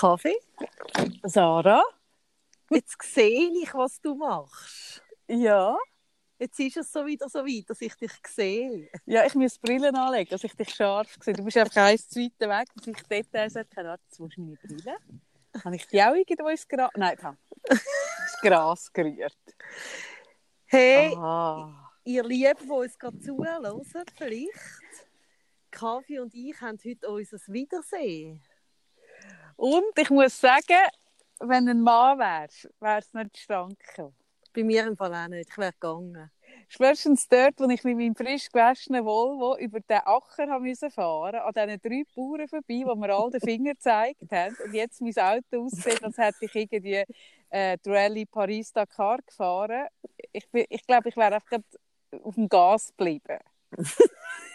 Kaffee. Sarah? Jetzt sehe ich, was du machst. Ja? Jetzt ist es so wieder so weit, dass ich dich sehe. Ja, ich muss Brillen anlegen, dass ich dich scharf sehe. Du bist einfach eins zu weit weg, dass ich Details. Keine Ahnung, jetzt musst du meine Brille. Habe ich die auch irgendwo ins Gras... Nein, ich habe ins Gras gerührt. Hey, Ah. ihr Lieben, die uns gerade zuhören, vielleicht. Kaffee und ich haben heute unser Wiedersehen. Und ich muss sagen, wenn ein Mann wärst, wäre es nicht gekommen. Bei mir im Fall auch nicht. Ich wäre gegangen. Spätestens dort, wo ich mit meinem frisch gewaschenen Volvo über den Acker haben müssen fahren an diesen drei Bauern vorbei, wo mir all den Finger gezeigt haben. Und jetzt mein Auto aussieht, als hätte ich irgendwie äh, die Rallye Paris-Dakar gefahren. Ich, bin- ich glaube, ich wäre einfach auf dem Gas geblieben.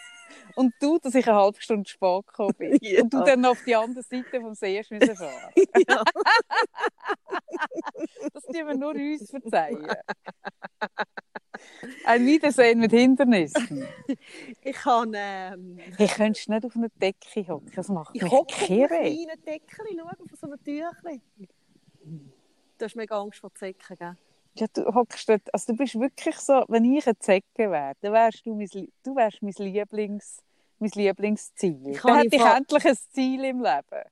Und du, dass ich eine halbe Stunde spät gekommen bin. Ja. Und du dann noch auf die andere Seite vom See müssen fahren. Ja. Das tun wir nur uns verzeihen. Ein Wiedersehen mit Hindernissen. Ich kann. Ähm, Hey, könntest nicht auf einer Decke hocken? Das macht ich mich hocke auf einem kirre. kleinen Deckchen, schau, auf so einem Tüchchen. Du hast mega Angst vor Zecken, gell? Ja, du hockst dort, also du bist wirklich so, wenn ich eine Zecke wäre, dann wärst du mein, du wärst mein, Lieblings, mein Lieblingsziel. Ich Dann hätte ich endlich ein Ziel im Leben.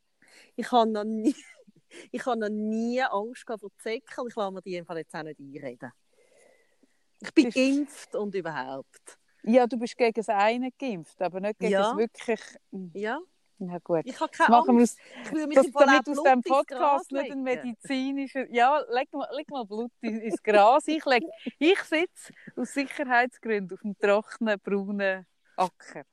Ich habe noch nie, ich habe noch nie Angst vor Zecken und ich lasse mir die jetzt auch nicht einreden. Ich bin Das ist- geimpft und überhaupt. Ja, du bist gegen das eine geimpft, aber nicht gegen Ja. das wirklich... Ja, Na gut. ich habe keine machen Angst. aus, Ich das, damit aus Gras Podcast nicht ein medizinischer... Ja, leg mal, leg mal Blut in- ins Gras. Ich, leg, ich sitze aus Sicherheitsgründen auf dem trockenen, braunen Acker.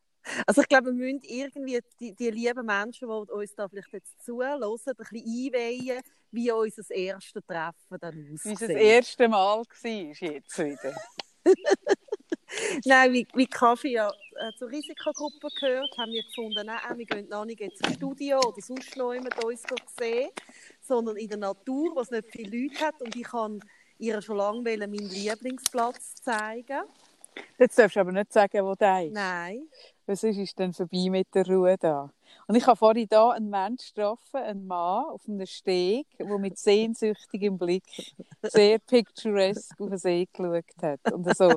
Also ich glaube, wir müssen irgendwie die, die lieben Menschen, die uns da vielleicht jetzt zuhören, ein bisschen einweihen, wie unser erstes Treffen dann Wie es aussieht. das erste Mal war jetzt wieder. Nein, wie, wie Kaffee ja äh, zur Risikogruppe gehört, haben wir gefunden, nein, wir gehen noch nicht ins Studio oder sonst noch jemand uns sehen, sondern in der Natur, wo es nicht viele Leute hat. Und ich kann ihr schon lange meinen Lieblingsplatz zeigen. Jetzt darfst du aber nicht sagen, wo der ist. Nein. Was ist, ist denn vorbei mit der Ruhe da? Und ich habe vorhin da einen Menschen getroffen, einen Mann auf einem Steg, der mit sehnsüchtigem Blick sehr picturesque auf den See geschaut hat. Und so,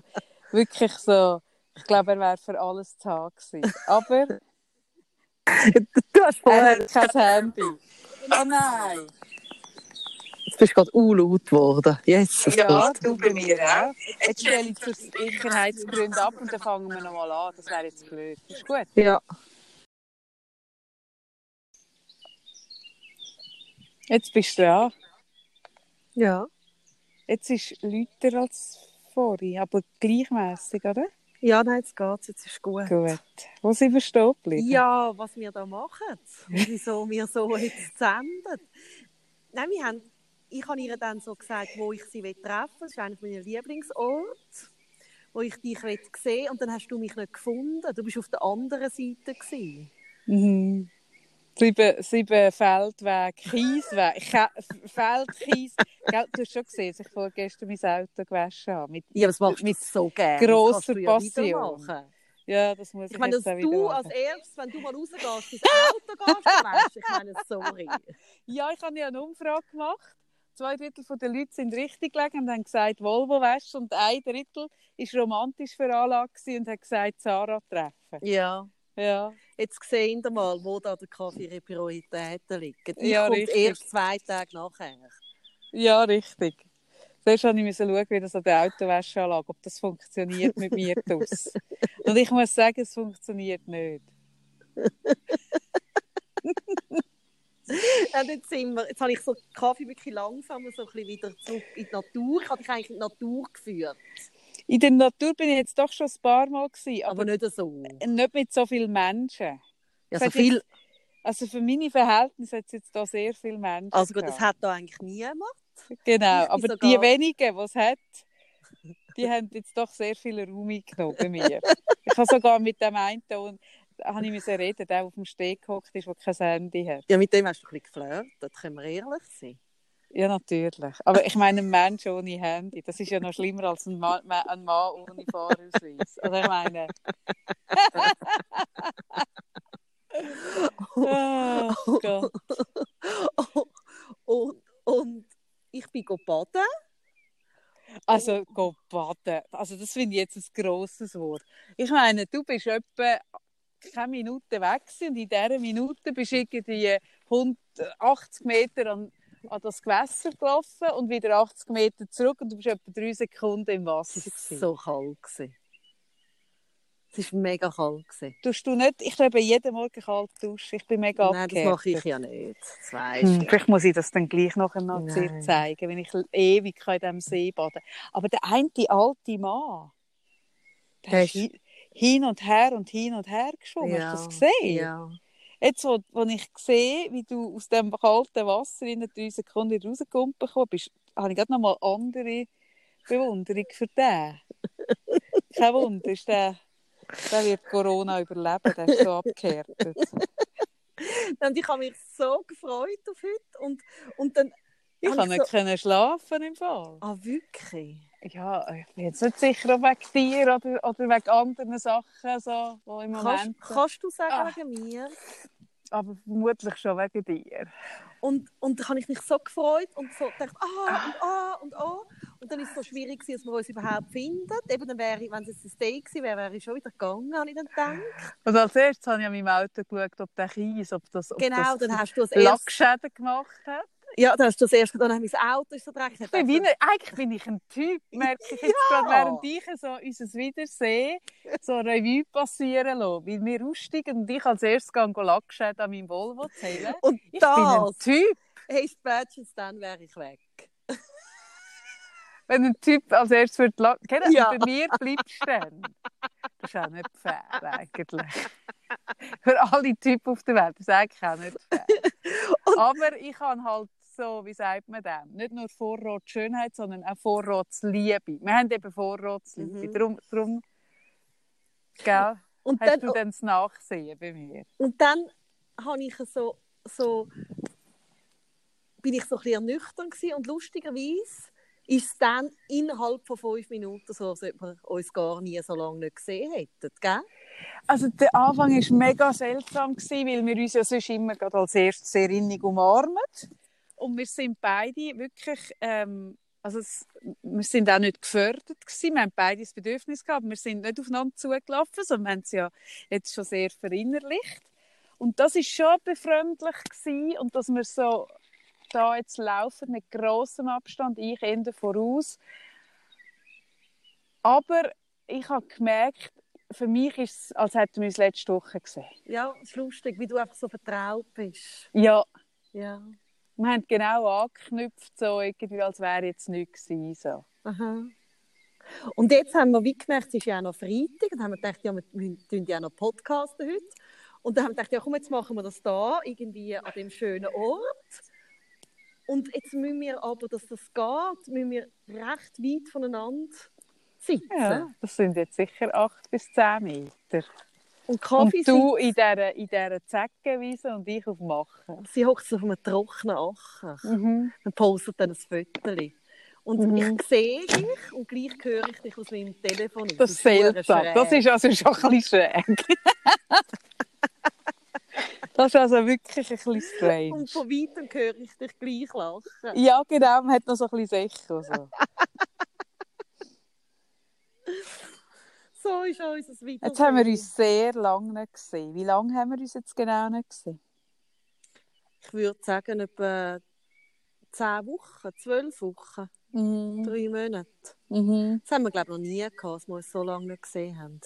wirklich so, ich glaube, er wäre für alles zu haben gewesen. Aber Du hast er vorher... hat kein Handy. Oh nein! Jetzt bist du gerade unlaut geworden. Jesus Ja, du bei mir auch. Jetzt stelle ich zur Sicherheitsgründen ab und dann fangen wir nochmal an. Das wäre jetzt blöd. Ist gut. Ja. Jetzt bist du dran. Ja. Jetzt ist lauter als vorhin, aber gleichmäßig, oder? Ja, nein, jetzt geht's, jetzt ist gut. Gut. Wo sind wir stehen geblieben? Ja, was wir da machen, wieso wir so jetzt senden. Nein, wir haben, ich habe ihr dann so gesagt, wo ich sie treffen will. Das ist einer meiner Lieblingsorte, wo ich dich sehen will. Und dann hast du mich nicht gefunden. Du bist auf der anderen Seite. Gewesen. Mhm. Sieben, sieben Feldweg, Kiesweg, Ke Feld, Kies. Gell, du hast schon gesehen, dass ich vorgestern mein Auto gewaschen habe. Mit, Ja, das machst du Mit so gerne. grosser ja Passion. ja, das muss ich, Ich meine, jetzt dass du als erstes, wenn du mal rausgehst, dein Auto gehst, weißt, ich meine, sorry. Ja, ich habe ja eine Umfrage gemacht. Zwei Drittel der Leute sind richtig gelegen und haben gesagt, Volvo wäschst. Und ein Drittel war romantisch veranlagt gewesen und hat gesagt, Sarah treffen. Ja. Ja. Jetzt sehen wir mal, wo da der Kaffee ihre Prioritäten liegen. Ich Ja, richtig. erst zwei Tage nachher. Ja, richtig. Zuerst musste ich schauen, wie das an der Autowäscheanlage, ob das funktioniert mit mir draus. Und ich muss sagen, es funktioniert nicht. Ja, jetzt, sind wir, jetzt habe ich so Kaffee wirklich langsam so ein bisschen wieder zurück in die Natur. Ich habe dich eigentlich in die Natur geführt, In der Natur bin ich jetzt doch schon ein paar Mal gewesen, aber aber nicht so. nicht mit so vielen Menschen. Ja, so viel, Also für meine Verhältnisse hat es jetzt da sehr viele Menschen. also gut, das hat da eigentlich niemand. Genau, aber sogar- die wenigen, die es hat, die haben jetzt doch sehr viel Raum eingenommen bei mir. ich habe sogar mit dem einen da habe ich müssen reden, der auf dem Steg gehockt ist, der kein Handy hat. Ja, mit dem hast du ein bisschen geflirtet, können wir ehrlich sein. Ja, natürlich. Aber ich meine, ein Mensch ohne Handy, das ist ja noch schlimmer als ein Mann, ein Mann ohne Fahrausweis. Also ich meine... oh Gott. bin baden. Also, go baden. Also, das finde ich jetzt ein grosses Wort. Ich meine, du bist etwa keine Minute weg gewesen und in dieser Minute bist du irgendwie 180 Meter an, an das Gewässer gelaufen und wieder 80 Meter zurück und du bist etwa drei Sekunden im Wasser. Es war so kalt. gewesen. Es war mega kalt. gewesen. Tust du nicht? Ich glaube, jeden Morgen kalt duschen. Ich bin mega Nein, das mache ich ja nicht. Das weisst Hm, vielleicht muss ich das dann gleich noch noch Nein. zeigen, wenn ich ewig in diesem See baden Aber der eine alte Mann, der Der ist hin und her und hin und her geschwommen. Hast du das gesehen? Ja. Jetzt, wo, wo ich sehe, wie du aus dem kalten Wasser in drei Sekunden wieder rausgekommen bist, habe ich gerade noch mal andere Bewunderung für den. Kein Wunder, ist der, der wird Corona überleben, der ist so abgehärtet. Und ich habe mich so gefreut auf heute. Und, und dann Ich kann nicht können schlafen im Fall. Ah, wirklich? Ja, ich bin jetzt nicht sicher, ob wegen dir oder, oder wegen anderen Sachen, so, wo im Kannst, Moment... kannst du sagen Ah. wegen mir? Aber vermutlich schon wegen dir. Und, und da habe ich mich so gefreut und so gedacht, ah und ah und ah. Und dann ist es so schwierig, dass man uns überhaupt findet. Eben, dann wäre ich, wenn es jetzt ein Day gewesen wäre, wäre ich schon wieder gegangen, habe ich dann gedacht. Und als erstes habe ich an meinem Auto geschaut, ob der Kies, ob das, ob Genau, das dann hast du erste... Lackschäden gemacht hat. Ja, dann hast du das habe ich mein Auto ist so dreckig. Eigentlich bin ich ein Typ, merke ich jetzt Ja. gerade, während ich so unser Wiedersehen so Revue passieren lasse. Weil wir aussteigen und ich als erstes Lackschäden an meinem Volvo zählen. Und Ich bin ein das, Typ. hey, spätestens dann wäre ich weg. Wenn ein Typ als erstes wird lachen, Gell? Ja. Bei mir bleibst du dann. Das ist auch nicht fair, eigentlich. Für alle Typen auf der Welt, das ist eigentlich auch nicht fair. Aber ich habe halt so, wie sagt man das? Nicht nur Vorratsschönheit, sondern auch Vorratsliebe. Wir haben eben Vorratsliebe. Mhm. Darum, darum gell, Und hast dann, du dann das Nachsehen bei mir. und dann habe ich so, so bin ich so ein bisschen gewesen und lustigerweise ist es dann innerhalb von fünf Minuten so, als ob wir uns gar nie so lange nicht gesehen hätten, gell? Also der Anfang war mega seltsam, gewesen, weil wir uns ja sonst immer gerade als erstes sehr innig umarmen. Und wir sind beide wirklich, ähm, also es, wir sind auch nicht gefördert gewesen. Wir haben beide das Bedürfnis gehabt, wir sind nicht aufeinander zugelaufen, sondern wir haben es ja jetzt schon sehr verinnerlicht. Und das ist schon befremdlich gewesen. und dass wir so da jetzt laufen mit großem Abstand, ich Ende voraus. Aber ich habe gemerkt, für mich ist es, als hätten wir uns letzte Woche gesehen. Ja, es ist lustig, wie du einfach so vertraut bist. Ja, Ja. Wir haben genau angeknüpft, so irgendwie, als wäre jetzt nichts gewesen. So. Aha. Und jetzt haben wir wie gemerkt, es ist ja auch noch Freitag, und haben wir gedacht, ja, wir tun ja noch podcasten heute. Und dann haben wir gedacht, ja komm, jetzt machen wir das da, irgendwie an dem schönen Ort. Und jetzt müssen wir aber, dass das geht, müssen wir recht weit voneinander sitzen. Ja, das sind jetzt sicher acht bis zehn Meter. Und Kaffee Und du in dieser, in dieser Zeckenwiese und ich auf dem Machen. sie hockt auf einem trockenen Acher. Mhm. Dann postet dann ein Foto. Und Mhm. ich sehe dich und gleich höre ich dich aus meinem Telefon. Das ist seltsam. Das ist also schon ein bisschen schräg. das ist also wirklich ein bisschen strange. Und von weitem höre ich dich gleich lachen. Ja, genau, man hat noch so ein bisschen. So. So ist unser Video. Jetzt haben wir uns sehr lange nicht gesehen. Wie lange haben wir uns jetzt genau nicht gesehen? Ich würde sagen, etwa zehn Wochen, zwölf Wochen, Mhm. drei Monate. Mhm. Das haben wir, glaube ich, noch nie gehabt, dass wir uns so lange nicht gesehen haben.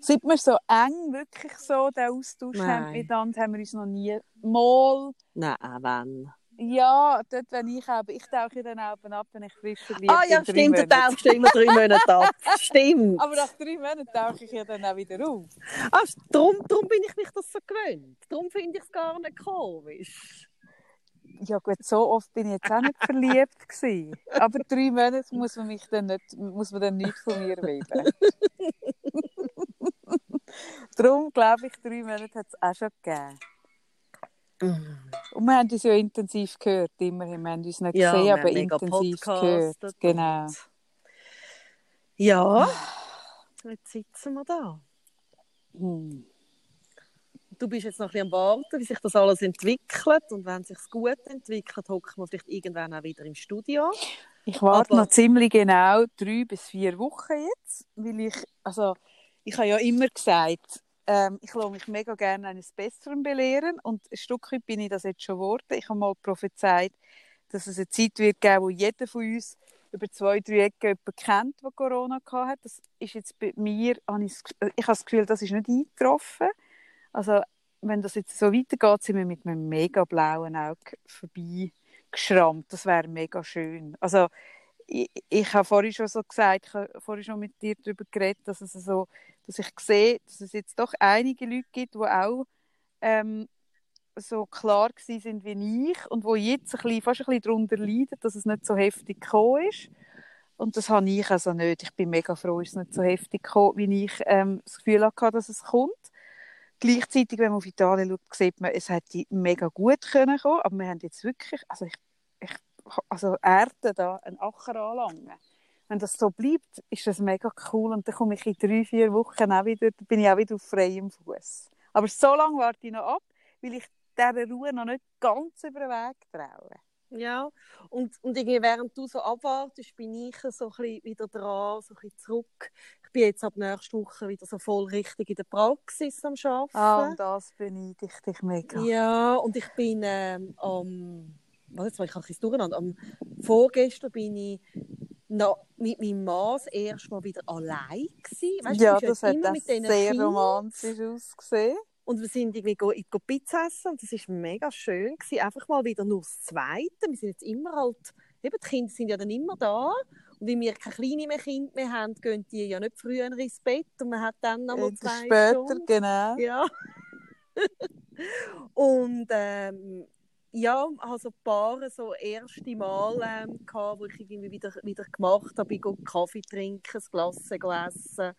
Seit wir so eng wirklich so den Austausch haben Nein. miteinander, haben wir uns noch nie mal... Nein, wenn. Ja, dort, wenn ich aber ich tauche dann auch ab, wenn ich frisch verliebt Ah ja, stimmt, du Monate. tauchst immer drei Monate ab. Stimmt. Aber nach drei Monaten tauche ich ja dann auch wieder auf. Ah, darum, darum bin ich mich das so gewöhnt. Darum finde ich es gar nicht komisch. Ja gut, so oft bin ich jetzt auch nicht verliebt gewesen. Aber drei Monate muss man mich dann nicht, muss man dann nichts von mir wissen. Darum glaube ich, drei Monate hat es auch schon gegeben. Und wir haben uns ja intensiv gehört, immerhin. Wir haben uns nicht Ja, gesehen, aber intensiv gehört. Genau. Ja, jetzt sitzen wir da. Hm. du bist jetzt noch ein bisschen am Warten, wie sich das alles entwickelt. Und wenn es sich gut entwickelt, hocken wir vielleicht irgendwann auch wieder im Studio. Ich warte Aber- noch ziemlich genau drei bis vier Wochen jetzt, weil ich, also ich habe ja immer gesagt, ähm, ich lasse mich mega gerne eines Besseren belehren und ein Stück weit bin ich das jetzt schon geworden. Ich habe mal prophezeit, dass es eine Zeit wird geben, wo jeder von uns über zwei, drei Ecken jemanden kennt, der Corona hat. Das ist jetzt bei mir, habe ich, das- ich habe das Gefühl, das ist nicht eingetroffen. Also wenn das jetzt so weitergeht, sind wir mit einem mega blauen Auge vorbei geschrammt. Das wäre mega schön. Also ich, ich habe vorhin schon so gesagt, ich habe vorhin schon mit dir darüber geredet, dass es so, dass ich sehe, dass es jetzt doch einige Leute gibt, die auch ähm, so klar gewesen sind wie ich und wo jetzt ein bisschen, fast ein bisschen darunter leiden, dass es nicht so heftig gekommen ist. Und das habe ich also nicht. Ich bin mega froh, ist es nicht so heftig gekommen, wie ich ähm, das Gefühl hatte, dass es kommt. Gleichzeitig, wenn man auf Italien schaut, sieht man, es hätte mega gut können kommen, aber wir haben jetzt wirklich, also ich, ich also Erde da, einen Acker anlangen. Wenn das so bleibt, ist das mega cool und dann komme ich in drei, vier Wochen auch wieder, bin ich auch wieder auf freiem Fuß. Aber so lange warte ich noch ab, weil ich dieser Ruhe noch nicht ganz über den Weg traue. Ja, und, und irgendwie während du so abwartest, bin ich so ein bisschen wieder dran, so ein bisschen zurück. Ich bin jetzt ab nächster Woche wieder so voll richtig in der Praxis am Arbeiten. Ah, und das beneide ich dich mega. Ja, und ich bin ähm, am, was jetzt war ich ein bisschen durcheinander, am vorgestern bin ich noch mit meinem Mann das erste Mal wieder allein gewesen. Weißt, du, ja, das hat immer auch mit diesen sehr Kindern. romantisch ausgesehen. Und wir sind irgendwie go, in- go Pizza essen und das war mega schön. Gewesen. Einfach mal wieder nur das Zweite. Wir sind jetzt immer halt, eben die Kinder sind ja dann immer da. Und weil wir keine kleinen mehr Kinder mehr haben, gehen die ja nicht früher ins Bett und man hat dann noch mal zwei Später, Stunden. genau. Ja. und ähm, ja, also ein paar so erste Mal, ähm, gehabt, wo ich irgendwie wieder, wieder gemacht habe, ich Kaffee trinken, ein Glas essen.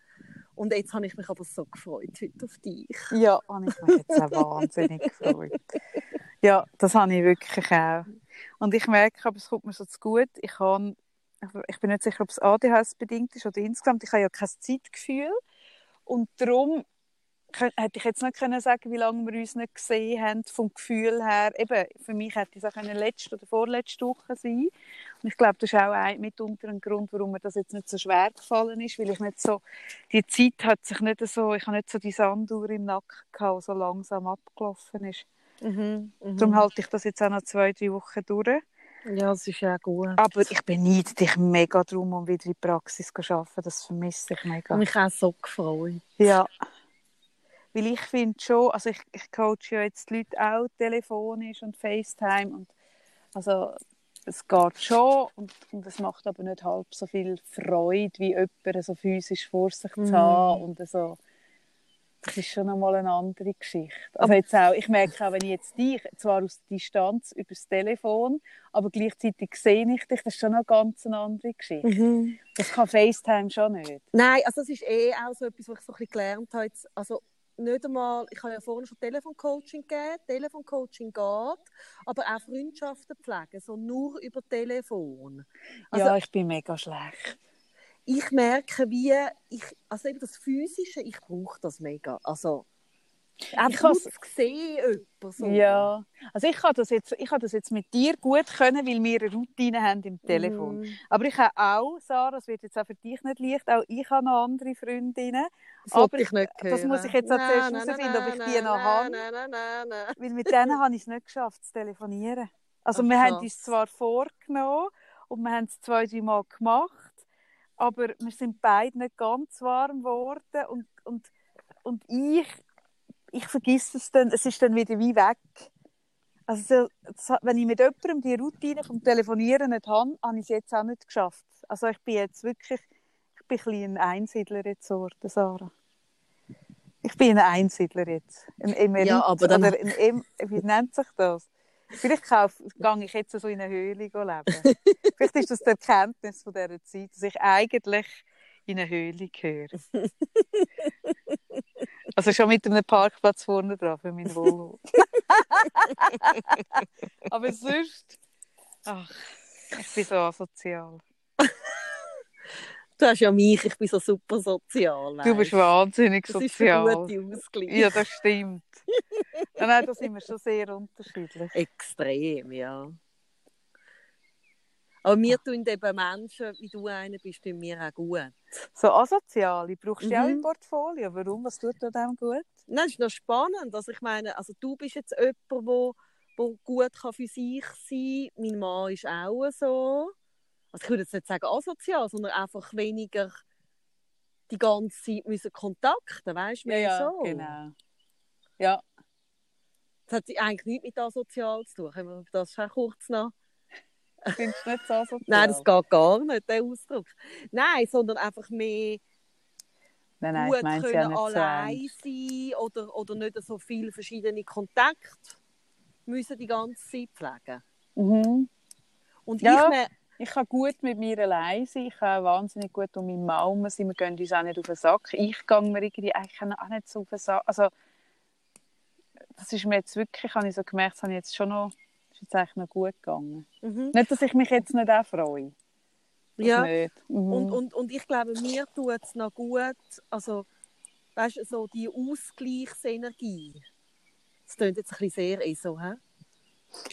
Und jetzt habe ich mich aber so gefreut heute auf dich. Ja, habe ich mich jetzt auch wahnsinnig gefreut. Ja, das habe ich wirklich auch. Und ich merke, aber es kommt mir so zu gut. Ich, habe, ich bin nicht sicher, ob es ADHS bedingt ist oder insgesamt. Ich habe ja kein Zeitgefühl. Und darum hätte ich jetzt nicht können sagen, wie lange wir uns nicht gesehen haben, vom Gefühl her. Eben, für mich hätte es auch können letzte oder vorletzte Woche sein Und ich glaube, das ist auch ein, mitunter ein Grund, warum mir das jetzt nicht so schwer gefallen ist, weil ich nicht so, die Zeit hat sich nicht so, ich habe nicht so die Sanduhr im Nacken gehabt, die so langsam abgelaufen ist. Mhm, mhm. Darum halte ich das jetzt auch noch zwei, drei Wochen durch. Ja, das ist ja gut. Aber ich beneide dich mega darum, um wieder in die Praxis zu arbeiten. Das vermisse ich mega. mich auch so gefreut. Ja. Weil ich finde schon, also ich, ich coache ja jetzt die Leute auch telefonisch und FaceTime und also es geht schon und, und es macht aber nicht halb so viel Freude, wie jemanden so physisch vor sich zu Mhm. haben und so. Das ist schon nochmal eine andere Geschichte. Also jetzt auch, ich merke auch, wenn ich jetzt dich, zwar aus Distanz über das Telefon, aber gleichzeitig sehe ich dich, das ist schon eine ganz andere Geschichte. Mhm. Das kann FaceTime schon nicht. Nein, also das ist eh auch so etwas, was ich so ein bisschen gelernt habe. Jetzt, also nicht einmal, ich habe ja vorhin schon Telefoncoaching gegeben. Telefoncoaching geht, aber auch Freundschaften pflegen, so nur über Telefon. Also ja, ich bin mega schlecht. ich merke, wie ich, also eben das Physische, ich brauche das mega. Also einfach has- nur zu sehen, jemanden so. Ja, also ich habe das jetzt, ich habe das jetzt mit dir gut können, weil wir eine Routine haben im Telefon. Mhm. Aber ich habe auch, Sarah, das wird jetzt auch für dich nicht leicht, auch ich habe noch andere Freundinnen, Das Aber ich nicht hören. das muss ich jetzt auch zuerst herausfinden, ob ich nein, die noch nein, habe. Nein, nein, nein, weil mit denen habe ich es nicht geschafft zu telefonieren. Also Ach, wir haben uns zwar vorgenommen und wir haben es zwei, drei Mal gemacht, aber wir sind beide nicht ganz warm geworden und, und, und ich, ich vergesse es dann, es ist dann wieder wie weg. Also wenn ich mit jemandem die Routine vom Telefonieren nicht habe, habe ich es jetzt auch nicht geschafft. Also ich bin jetzt wirklich, ich bin ein ein Einsiedler jetzt Sarah. Ich bin ein Einsiedler jetzt. Ein Emerit, Ja, aber dann- oder ein em wie nennt sich das? Vielleicht gehe ich jetzt so in eine Höhle leben. Vielleicht ist das die Erkenntnis von dieser Zeit, dass ich eigentlich in eine Höhle gehöre. Also schon mit einem Parkplatz vorne dran für mein Volvo. Aber sonst, ach, ich bin so asozial. Du hast ja mich, ich bin so super sozial. Du bist wahnsinnig das sozial. ist ein guter Ausgleich. Ja, das stimmt. nein, da sind wir schon sehr unterschiedlich. Extrem, ja. Aber mir tun eben Menschen, wie du einer bist, tun mir auch gut. So asoziale brauchst du auch Mhm. im Portfolio. Warum? Was tut dir dem gut? Nein, das ist noch spannend. Also ich meine, also du bist jetzt jemand, wo, wo gut kann für sich sein kann. Mein Mann ist auch so. Also ich würde jetzt nicht sagen asozial, sondern einfach weniger die ganze Zeit müssen kontakten, weißt du? mehr so. genau. Ja, Das hat eigentlich nichts mit asozial zu tun. Können wir das schon kurz noch? Findest du nicht so asozial? Nein, das geht gar nicht, der Ausdruck. Nein, sondern einfach mehr nein, nein, ich gut meine ja können so allein ernst. sein oder, oder nicht so viele verschiedene Kontakte müssen die ganze Zeit pflegen. Mhm. Und Ja. ich me- Ich kann gut mit mir allein sein. Ich kann wahnsinnig gut um meinen Mann herum sein. Wir gehen uns auch nicht auf den Sack. Ich gehe mir irgendwie eigentlich auch nicht so auf den Sack. Also, das ist mir jetzt wirklich, habe ich so gemerkt, das habe ich jetzt schon noch, ist jetzt eigentlich noch gut gegangen. mhm. Nicht, dass ich mich jetzt nicht auch freue. Das ja. Mhm. Und, und, und ich glaube, mir tut es noch gut, also, weißt du, so die Ausgleichsenergie. Das klingt jetzt ein bisschen sehr eh so, hä?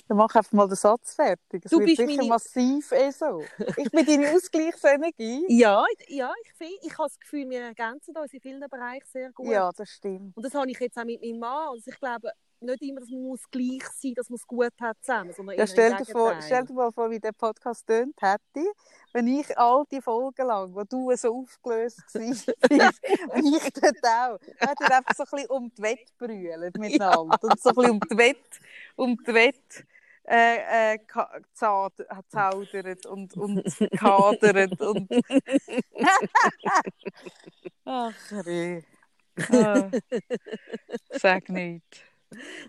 Dann mach einfach mal den Satz fertig. Es Du bist sicher meine- massiv eh so. Ich bin deine Ausgleichsenergie. Ja, ja ich, find, ich habe das Gefühl, wir ergänzen uns in vielen Bereichen sehr gut. Ja, das stimmt. Und das habe ich jetzt auch mit meinem Mann. Also ich glaube, nicht immer, dass man muss gleich sein dass man es gut hat zusammen, sondern Ja, stell, dir vor, stell dir mal vor, wie der Podcast tönt hätte, wenn ich all die Folgen lang, wo du so aufgelöst warst, und ich dort auch, hätte ich einfach so ein bisschen um die Wette brüllen miteinander und so ein bisschen um die Wette, um die Wette äh, äh, zaud- zaudert und, und kadert und... Ach, Herr. Ah. Sag nicht.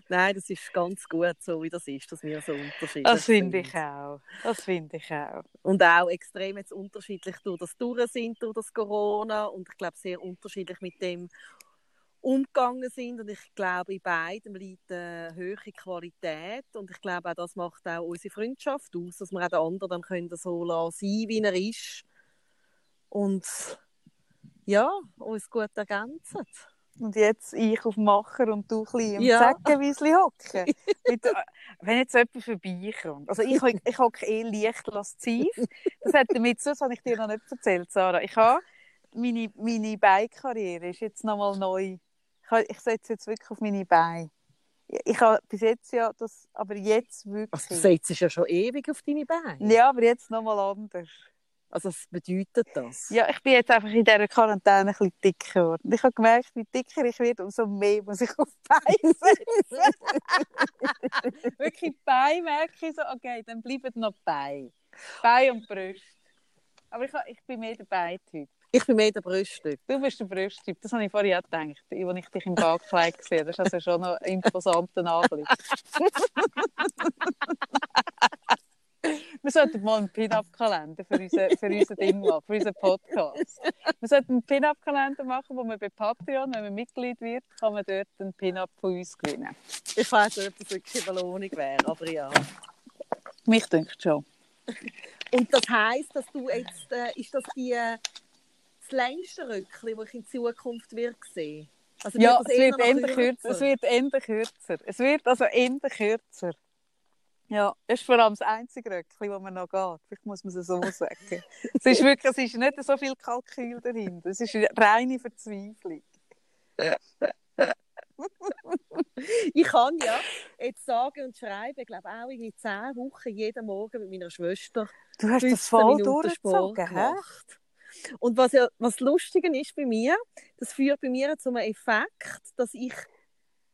Nein, das ist ganz gut, so wie das ist, dass wir so unterschiedlich Das finde sind. ich auch. Das finde ich auch. Und auch extrem jetzt unterschiedlich durch das durch sind, durch das Corona. Und ich glaube, sehr unterschiedlich mit dem umgegangen sind. Und ich glaube, in beiden liegt eine höhere Qualität. Und ich glaube, auch das macht auch unsere Freundschaft aus, dass wir auch den anderen dann können so lassen, sein wie er ist. Und ja, uns gut ergänzen. Und jetzt ich auf Macher und du ein bisschen im Ja. Zeckenwiesli hocken. Äh, wenn jetzt jemand vorbeikommt. Also ich, ich hocke eh leicht lasziv. Das hat damit zu, das habe ich dir noch nicht erzählt, Sarah. Ich habe, meine, meine Bike-Karriere ist jetzt nochmal neu. Ich, habe- ich setze jetzt wirklich auf meine Beine. Ich- habe bis jetzt ja das, aber jetzt Also, wirklich. du setzt ja schon ewig auf deine Beine. ja, aber jetzt nochmal anders. Also, was bedeutet das? Ja, ich bin jetzt einfach in dieser Quarantäne ein bisschen dicker geworden. Ich habe gemerkt, wie dicker ich werde, umso mehr muss ich auf Beine setzen. Wirklich Beine merke ich so, okay, dann bleiben noch Beine. Beine und Brust. Aber ich, ich bin mehr der Beintyp. Ich bin mehr der Brusttyp. Du bist der Brusttyp. Das habe ich vorhin auch gedacht, als ich dich im Backkleid gesehen habe. Das ist also schon noch ein imposanter Anblick. Wir sollten mal einen Pin-Up-Kalender für unseren, für unseren Ding machen, für unseren Podcast. Wir sollten einen Pin-Up-Kalender machen, wo man bei Patreon, wenn man Mitglied wird, kann man dort einen Pin-Up von uns gewinnen. Ich weiß nicht, ob das wirklich eine Belohnung wäre, aber ja. Mich denkt schon. Und das heisst, dass du jetzt, äh, ist das die, äh, das längste Röckchen, das ich in Zukunft wird sehen? Also Ja, es wird Ende kürzer. Es wird Ende kürzer. Es wird also Ende kürzer. Ja, das ist vor allem das einzige Röckchen, das man noch geht. Vielleicht muss man es so sagen. es ist wirklich, es ist nicht so viel Kalkül dahinter. Es ist reine Verzweiflung. Ich kann ja jetzt sagen und schreiben, ich glaube auch in zehn Wochen jeden Morgen mit meiner Schwester Du hast das 15 voll Minuten durchgezogen, gemacht. Und was ja was Lustige ist bei mir, das führt bei mir zu einem Effekt, dass ich,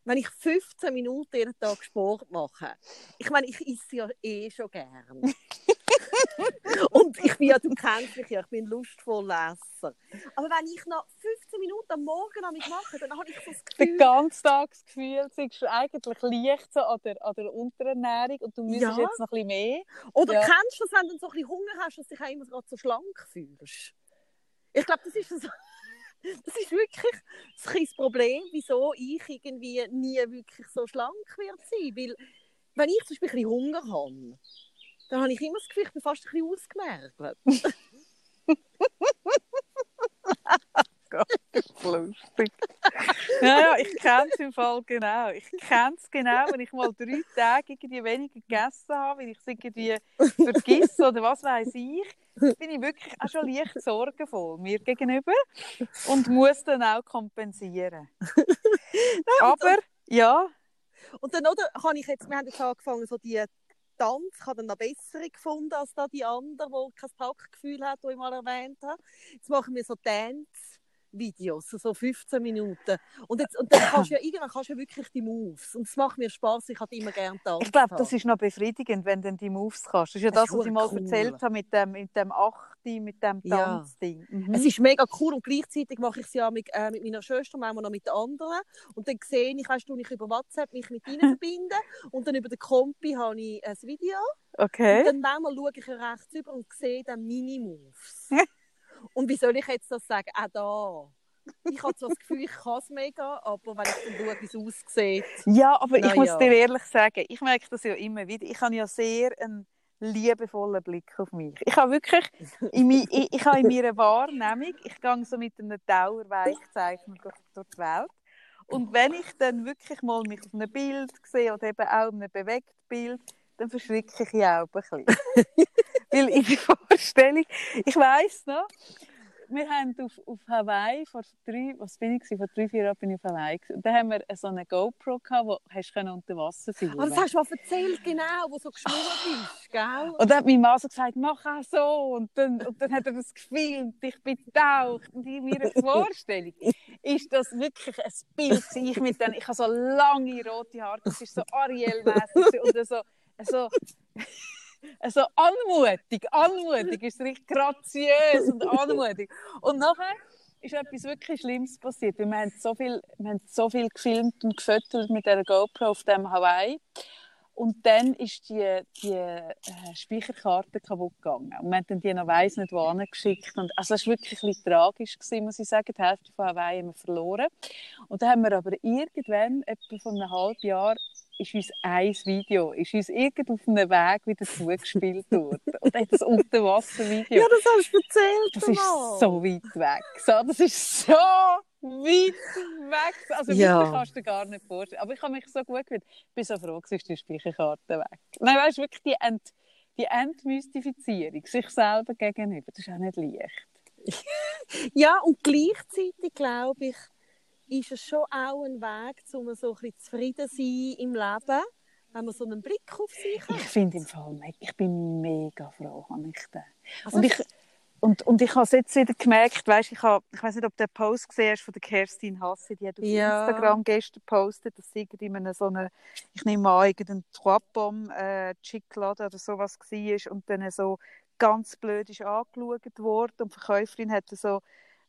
wenn ich 15 Minuten jeden Tag Sport mache, ich meine, ich esse ja eh schon gern. Und ich bin ja, du kennst mich ja, ich bin ein lustvoller Esser. Aber wenn ich noch 15 Minuten am Morgen an mich mache, dann habe ich so das Den Gefühl, ganzen Tag das Gefühl, du bist eigentlich leicht so an der, an der Unterernährung und du müsstest Ja. jetzt noch ein bisschen mehr. Oder Ja. kennst du das, wenn du so ein bisschen Hunger hast, dass du dich auch immer gerade so schlank fühlst? Ich glaube, das ist so, das ist wirklich das Problem, wieso ich irgendwie nie wirklich so schlank werde sein. Weil, wenn ich zum Beispiel ein bisschen Hunger habe, dann habe ich immer das Gefühl, ich bin fast ein bisschen ausgemergelt. Lustig. Ja, ja, ich kenne es im Fall genau. Ich kenne es genau, wenn ich mal drei Tage irgendwie weniger gegessen habe, weil ich es irgendwie vergesse oder was weiß ich, bin ich wirklich auch schon leicht sorgenvoll mir gegenüber und muss dann auch kompensieren. Aber, ja. Und dann, oder, habe ich jetzt, wir haben jetzt angefangen, so die Tanz, ich habe dann noch bessere gefunden als da die andere, die kein Taktgefühl hat, die ich mal erwähnt habe. Jetzt machen wir so Dance. Videos, so 15 Minuten. Und, jetzt, und dann kannst du ja irgendwann kannst du ja wirklich die Moves. Und es macht mir Spaß, ich habe immer gerne tanzen. Ich glaube, das ist noch befriedigend, wenn du die Moves kannst. Das ist ja das, das was ich mal cool. erzählt habe mit dem, mit dem Achti, mit dem Tanzding. Ja. Mhm. Es ist mega cool und gleichzeitig mache ich es ja mit, äh, mit meiner Schwester, manchmal noch mit den anderen. Und dann sehe ich, weißt du, ich über WhatsApp mich mit ihnen verbinden und dann über den Kompi habe ich ein Video. Okay. Und dann manchmal schaue ich rechts über und sehe dann Mini-Moves. Und wie soll ich jetzt das sagen? Auch da. Ich habe so das Gefühl, ich kann es mega, aber wenn ich dann schaue, wie es aussieht. Ja, aber ich muss ja. dir ehrlich sagen, ich merke das ja immer wieder. Ich habe ja sehr einen liebevollen Blick auf mich. Ich habe wirklich, in, mein, ich, ich habe in meiner Wahrnehmung, ich gehe so mit einem Dauerweichzeichner durch, die Welt. Und wenn ich dann wirklich mal mich auf einem Bild sehe oder eben auch einem bewegten Bild, dann verschrecke ich ja auch ein bisschen. Weil in der Vorstellung, ich weiss noch, wir haben auf, auf Hawaii vor drei, was bin ich, vor drei, vier Jahren bin ich auf Hawaii gewesen. Und da haben wir so eine GoPro gehabt, wo hast du unter Wasser filmen. Aber das hast du mal erzählt, genau, wo so geschwommen bist, gell? Und dann hat meine Mann so gesagt, mach auch so. Und dann, und dann hat er das gefilmt, ich bin getaucht. Und in meiner Vorstellung ist das wirklich ein Bild ich mit den, ich habe so lange rote Haare, das ist so Ariel-mäßig und so, so so anmutig, anmutig, ist richtig graziös und anmutig. Und nachher ist etwas wirklich Schlimmes passiert. Wir haben so viel, wir haben so viel gefilmt und gefüttert mit der GoPro auf dem Hawaii. Und dann ist die, die äh, Speicherkarte kaputt gegangen. Und wir haben dann die noch weiss nicht wo geschickt. Und, also es war wirklich ein tragisch, gewesen, muss ich sagen. Die Hälfte von Hawaii haben wir verloren. Und dann haben wir aber irgendwann, etwa von einem halben Jahr, ist uns ein Video, ist uns irgend auf einem Weg wieder zugespielt worden. Und das Unterwasservideo. Ja, das hast du erzählt. Das ist so weit weg. So, das ist so weit weg. Also ja. wirklich kannst du dir gar nicht vorstellen. Aber ich habe mich so gut gefühlt. Ich bin so froh, dass die Speicherkarte weg. Nein, weißt du, wirklich die, Ent die Entmystifizierung sich selber gegenüber, das ist auch nicht leicht. ja, und gleichzeitig glaube ich, ist es schon auch ein Weg, um so ein bisschen zufrieden zu sein im Leben, wenn man so einen Blick auf sich hat. Ich finde im Fall, ich bin mega froh, habe ich den. Also und ich, und, und ich habe es jetzt wieder gemerkt, weißt, ich, habe, ich weiß nicht, ob du den Post gesehen hast von der Kerstin Hasse, die hat auf ja. Instagram gestern gepostet, dass sie in einem so eine, ich nehme an, irgendein Trois-Pommes äh, Chiclade oder sowas war und dann so ganz blöd ist angeschaut worden und die Verkäuferin hat so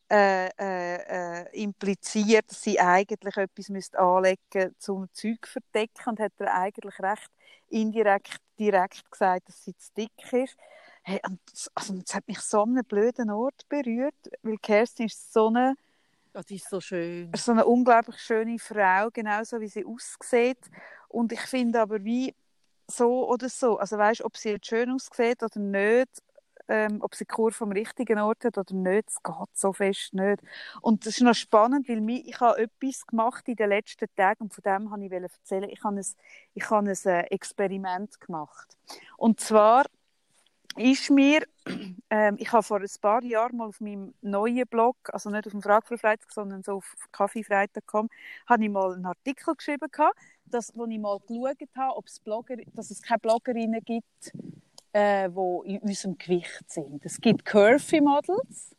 äh, äh, äh, impliziert, dass sie eigentlich etwas müsste anlegen zum Zeug verdecken und hat er eigentlich recht indirekt direkt gesagt, dass sie zu dick ist. Hey, und das, also, das hat mich so an einem blöden Ort berührt, weil Kerstin ist so eine Oh, die ist so schön. So eine unglaublich schöne Frau, genauso wie sie aussieht. Und ich finde aber wie so oder so, also weißt, ob sie jetzt schön aussieht oder nicht, ähm, ob sie die Kur vom richtigen Ort hat oder nicht, es geht so fest nicht. Und das ist noch spannend, weil ich habe etwas gemacht in den letzten Tagen und von dem wollte ich erzählen. Ich habe ein, ich habe ein äh, Experiment gemacht. Und zwar ist mir, ähm, ich habe vor ein paar Jahren mal auf meinem neuen Blog, also nicht auf dem Frage für Freitag, sondern so auf Kaffeefreitag.com, habe ich mal einen Artikel geschrieben gehabt, dass, wo ich mal geschaut habe, ob es Blogger, dass es keine Bloggerinnen gibt, äh, die in unserem Gewicht sind. Es gibt Curvy-Models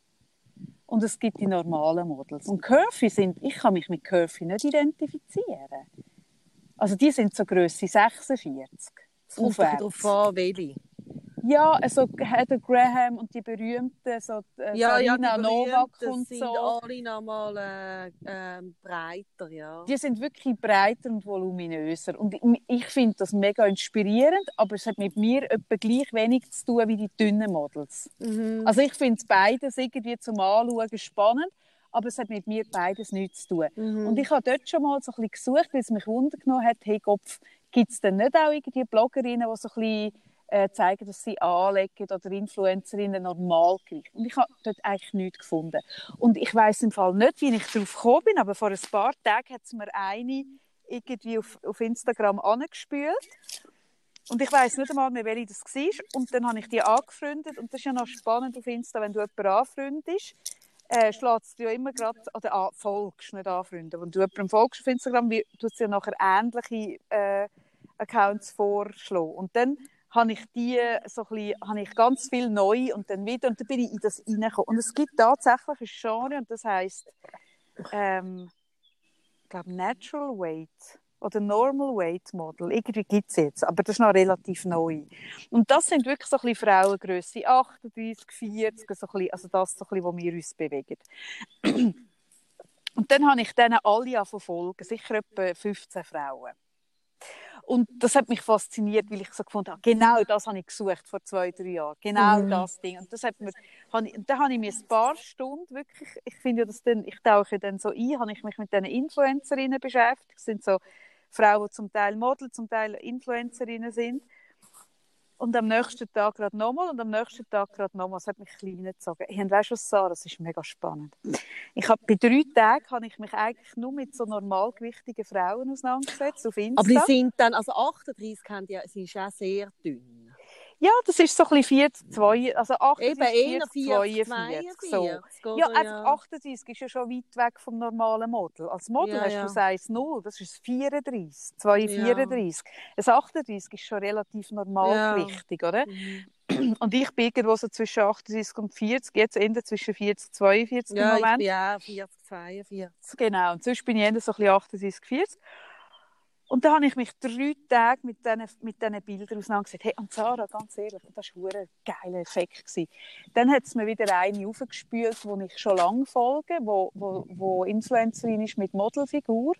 und es gibt die normalen Models. Und Curvy sind, ich kann mich mit Curvy nicht identifizieren. Also die sind so Größe 46. Es kommt darauf an, welche. Ja, also Heather Graham und die berühmten, so äh, ja, Sarina ja, Novak und sind so. alle nochmal äh, äh, breiter, ja. Die sind wirklich breiter und voluminöser. Und ich, ich finde das mega inspirierend, aber es hat mit mir etwa gleich wenig zu tun wie die dünnen Models. Mhm. Also ich finde es beides irgendwie zum Anschauen spannend, aber es hat mit mir beides nichts zu tun. Mhm. Und ich habe dort schon mal so ein bisschen gesucht, weil es mich wundern genommen hat, hey Kopf, gibt es denn nicht auch irgendwie Bloggerinnen, die so ein bisschen äh, zeigen, dass sie anlegen oder Influencerinnen Normalgewicht. Und ich habe dort eigentlich nichts gefunden. Und ich weiß im Fall nicht, wie ich darauf gekommen bin, aber vor ein paar Tagen hat es mir eine irgendwie auf, auf Instagram angespült. Und ich weiß nicht einmal mehr, welche das war. Und dann habe ich die angefreundet. Und das ist ja noch spannend auf Insta, wenn du jemanden anfreundest, äh, schlägst du ja immer gerade, oder ah, folgst, nicht anfreunden. Wenn du jemandem folgst auf Instagram, tust du ja nachher ähnliche äh, Accounts vorschlagen. Und dann habe ich die so ein bisschen, habe ich ganz viel neu und dann wieder und dann bin ich in das reingekommen. Und es gibt tatsächlich ein Genre und das heisst, ähm, ich glaube Natural Weight oder Normal Weight Model. Irgendwie gibt es jetzt, aber das ist noch relativ neu. Und das sind wirklich so ein bisschen Frauengröße 38, 40, so ein bisschen, also das so ein bisschen, wo wir uns bewegen. Und dann habe ich denen alle verfolgen, sicher etwa 15 Frauen. Und das hat mich fasziniert, weil ich so gefunden habe, genau das habe ich gesucht vor zwei, drei Jahren. Genau mhm. das Ding. Und das hat mir, habe dann habe ich mir ein paar Stunden wirklich, ich finde ja, dass dann, ich tauche dann so ein, habe ich mich mit diesen Influencerinnen beschäftigt. Das sind so Frauen, die zum Teil Model, zum Teil Influencerinnen sind. Und am nächsten Tag gerade nochmal und am nächsten Tag gerade nochmal. Das hat mich klein gezogen. Ich weißt du was, Sarah? Das ist mega spannend. Ich hab, bei drei Tagen habe ich mich eigentlich nur mit so normalgewichtigen Frauen auseinandergesetzt auf Insta. Aber die sind dann, also 38 haben die, sie ist auch sehr dünn. Ja, das ist so ein bisschen 40, 2, also 38, Eben, 40, 42. So. Ja, einfach 38 ist ja schon weit weg vom normalen Model. Als Model ja, hast ja. du Size 0, das ist 34, 2, ja. 34. Ein 38 ist schon relativ normalgewichtig, oder? Mhm. Und ich bin irgendwo so zwischen 38 und 40, jetzt Ende zwischen 40 und 42 ja, im Moment. Ja, ich bin ja 40, 42. Genau, und sonst bin ich eher so ein bisschen 38, 40. Und dann habe ich mich drei Tage mit diesen, mit diesen Bildern auseinandergesetzt. Hey, und Sarah, ganz ehrlich, das war ein geiler Effekt. Gewesen. Dann hat es mir wieder eine aufgespült, die ich schon lange folge, wo, wo, wo Influencerin ist mit Modelfigur.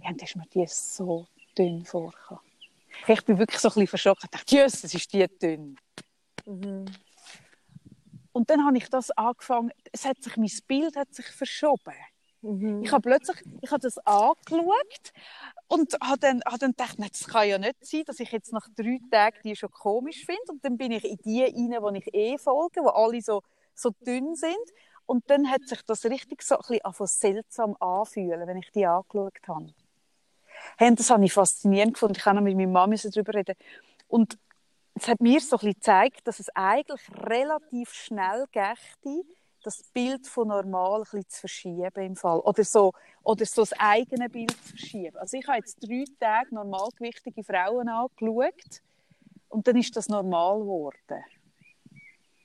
Ja, und dann ist mir die so dünn vorgekommen. Ich bin wirklich so ein bisschen verschockt. Ich dachte, Jesus, ist die dünn. Mhm. Und dann habe ich das angefangen, es hat sich, mein Bild hat sich verschoben. Mhm. Ich habe plötzlich, ich habe das angeschaut und habe dann, habe dann gedacht, nein, das kann ja nicht sein, dass ich jetzt nach drei Tagen die schon komisch finde. Und dann bin ich in die rein, die ich eh folge, wo alle so, so dünn sind. Und dann hat sich das richtig so ein seltsam anfühlen, wenn ich die angeschaut habe. Hey, das habe ich faszinierend gefunden. Ich noch mit meiner Mama darüber reden. Und es hat mir so ein bisschen gezeigt, dass es eigentlich relativ schnell geht, das Bild von normal ein bisschen zu verschieben im Fall. Oder so, oder so das eigene Bild zu verschieben. Also ich habe jetzt drei Tage normalgewichtige Frauen angeschaut und dann ist das normal geworden.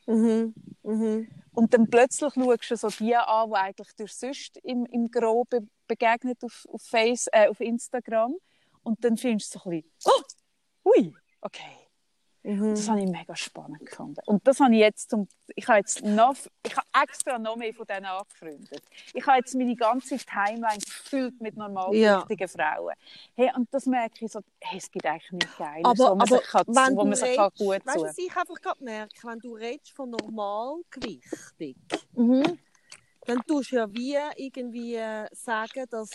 Mhm. Mhm. Und dann plötzlich schaust du so die an, die eigentlich durch sonst im, im Groben begegnet auf, auf, Face, äh, auf Instagram. Und dann findest du so ein bisschen, oh, ui, okay Mhm. Das habe ich mega spannend gefunden. Und das habe ich jetzt zum, ich habe jetzt noch, ich habe extra noch mehr von denen angefreundet. Ich habe jetzt meine ganze Timeline gefüllt mit normalgewichtigen ja. Frauen. Hey, und das merke ich so, hey, es gibt eigentlich nichts Geiles, aber, wo man aber sich, kann, wo man sich redest, gut weißt, was ich einfach gerade merke, wenn du redest von normalgewichtig, mhm. dann tust du ja wie irgendwie sagen, dass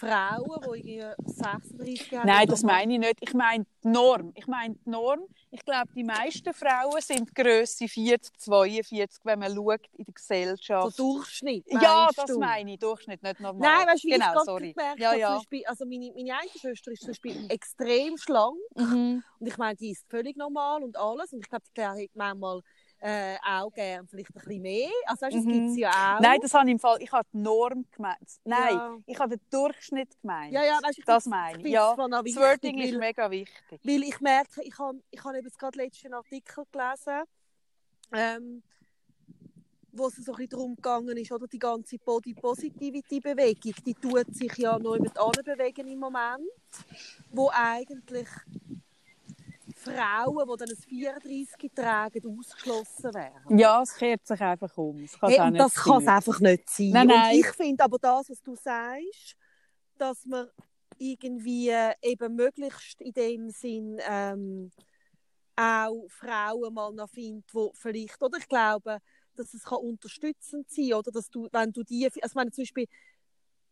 Frauen, die irgendwie 36 haben. Nein, das meine ich nicht. Ich meine die Norm. Ich meine die Norm. Ich glaube, die meisten Frauen sind Größe 40, 42, wenn man schaut in der Gesellschaft. So Durchschnitt, Ja, das du? meine ich. Durchschnitt, nicht normal. Nein, weißt du, wie genau, ich sorry. gemerkt ja, ja. Beispiel, also meine, meine eine Schwester ist zum Beispiel extrem schlank. Mhm. Und ich meine, die ist völlig normal und alles. Und ich glaube, die hat manchmal äh, auch gerne vielleicht ein bisschen mehr. Also weißt, das mhm. gibt es ja auch. Nein, das habe ich im Fall, ich habe die Norm gemeint. Nein, ja. ich habe den Durchschnitt gemeint. Ja, ja, weißt, ich das meine ich. Ja, das Wording weil, ist mega wichtig. Weil ich merke, ich habe ich hab eben gerade letzten Artikel gelesen, ähm, wo es so ein bisschen darum gegangen ist, oder die ganze Body Positivity Bewegung, die tut sich ja noch mit bewegen im Moment, wo eigentlich Frauen, die dann ein 34 tragen, ausgeschlossen werden. Ja, es kehrt sich einfach um. Das kann hey, es einfach nicht sein. Nein, nein. Und ich finde aber das, was du sagst, dass man irgendwie eben möglichst in dem Sinn ähm, auch Frauen mal noch findet, die vielleicht, oder ich glaube, dass es kann unterstützend sein oder dass du, wenn du die, also meine zum Beispiel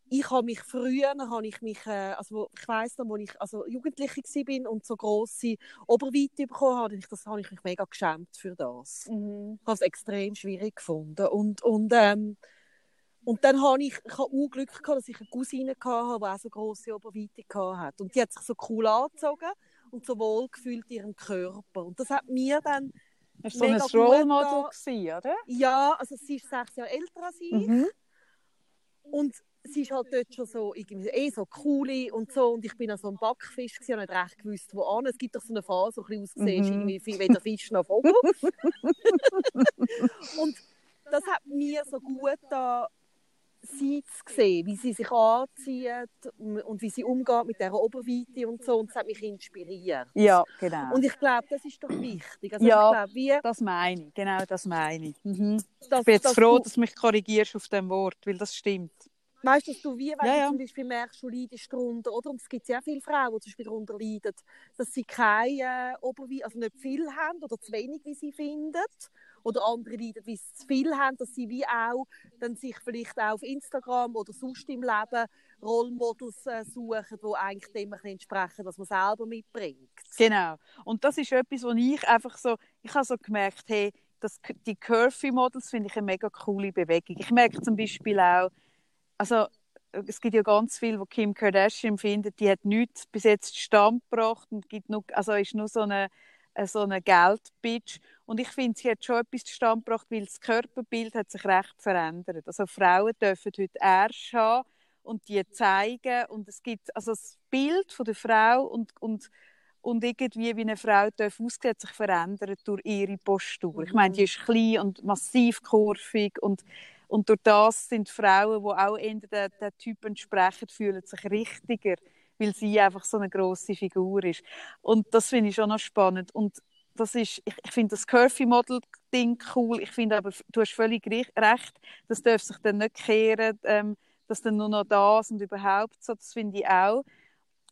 ich habe mich früher, habe ich mich, äh, also ich weiss noch, als ich also Jugendliche war und so grosse Oberweite bekommen habe, ich, das habe ich mich mega geschämt für das. Mhm. Ich habe es extrem schwierig gefunden und, und, ähm, und dann habe ich, ich habe auch Glück gehabt, dass ich eine Cousine hatte, die auch so grosse Oberweite hatte. Und die hat sich so cool angezogen und so wohlgefühlt in ihrem Körper. Und das hat mir dann Das war so ein Role. Model, gewesen, oder? ja, also sie ist sechs Jahre älter als ich. Mhm. Und sie ist halt dort schon so, irgendwie, eh so coole und so. Und ich bin so ein Backfisch, gewesen, habe nicht recht gewusst, wo an. Es gibt doch so eine Phase, wo du ein bisschen aussiehst, Mhm. irgendwie wie weder Fisch noch Vogel. und das hat mir so gut da sie zu sehen, wie sie sich anzieht und wie sie umgeht mit dieser Oberweite und so. Und das hat mich inspiriert. Ja, genau. Und ich glaube, das ist doch wichtig. Also Ja. ich glaube, wie, das meine ich, genau das meine ich. Mhm. dass, Ich bin jetzt dass froh, du, dass du mich korrigierst auf dem Wort, weil das stimmt. Weißt du, dass du wie, wenn Ja, du ja. zum Beispiel merkst, du leidest darunter, oder? Und es gibt sehr viele Frauen, die zum Beispiel darunter leiden, dass sie keine äh, Oberweite, also nicht viel haben oder zu wenig, wie sie finden. Oder andere leiden, wie sie zu viel haben, dass sie wie auch dann sich vielleicht auch auf Instagram oder sonst im Leben Rollmodels äh, suchen, die eigentlich dem ein entsprechen, was man selber mitbringt. Genau. Und das ist etwas, wo ich einfach so, ich habe so gemerkt, hey, das, die Curvy-Models finde ich eine mega coole Bewegung. Ich merke zum Beispiel auch, also es gibt ja ganz viel, wo Kim Kardashian findet, die hat nichts bis jetzt zustande gebracht und gibt nur, also ist nur so eine, äh, so eine Geldbitch. Und ich finde, sie hat schon etwas zustande gebracht, weil das Körperbild hat sich recht verändert. Also Frauen dürfen heute Ärsche haben und die zeigen und es gibt, also das Bild von der Frau und, und und irgendwie wie eine Frau darf aussehen, hat sich verändert durch ihre Postur. Ich meine, die ist klein und massiv kurvig und, und durch das sind Frauen, die auch eher den, den Typ entsprechen, fühlen sich richtiger, weil sie einfach so eine grosse Figur ist. Und das finde ich schon noch spannend. Und das ist, ich, finde das Curvy-Model-Ding cool. Ich finde aber, du hast völlig recht, das darf sich dann nicht kehren, ähm, dass dann nur noch das und überhaupt so, das finde ich auch.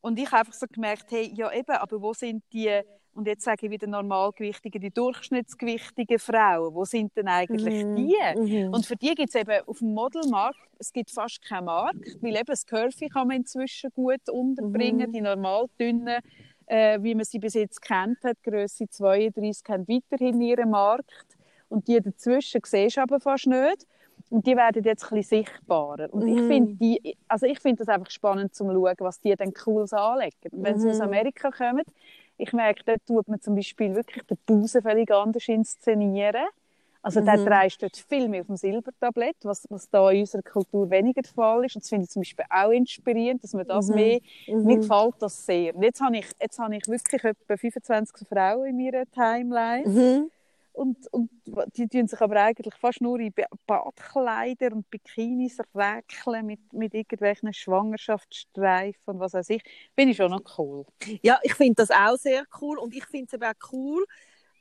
Und ich habe einfach so gemerkt, hey, ja eben, aber wo sind die, und jetzt sage ich wieder normalgewichtigen, die durchschnittsgewichtigen Frauen, wo sind denn eigentlich Mhm. die? Mhm. Und für die gibt es eben auf dem Modelmarkt, es gibt fast keinen Markt, weil eben das Curvy kann man inzwischen gut unterbringen, Mhm. die normal dünnen, äh, wie man sie bis jetzt kennt hat, Größe 32, haben weiterhin ihren Markt. Und die dazwischen siehst du aber fast nicht. Und die werden jetzt ein bisschen sichtbarer. Und ich Mhm. finde die, also ich finde das einfach spannend zum schauen, was die dann cooles anlegen. Und wenn sie Mhm. aus Amerika kommen, ich merke, dort tut man zum Beispiel wirklich den Busen völlig anders inszenieren. Also der Mhm. dreist dort viel mehr auf dem Silbertablett, was, was da in unserer Kultur weniger der Fall ist. Und das finde ich zum Beispiel auch inspirierend, dass man das Mhm. mehr, mir Mhm. gefällt das sehr. Und jetzt habe ich, jetzt habe ich wirklich etwa 25 Frauen in meiner Timeline. Mhm. Und, und die tun sich aber eigentlich fast nur in Ba- Badkleider und Bikinis räkeln mit, mit irgendwelchen Schwangerschaftsstreifen und was weiß ich. Bin ich schon noch cool. Ja, ich finde das auch sehr cool und ich finde es eben auch cool,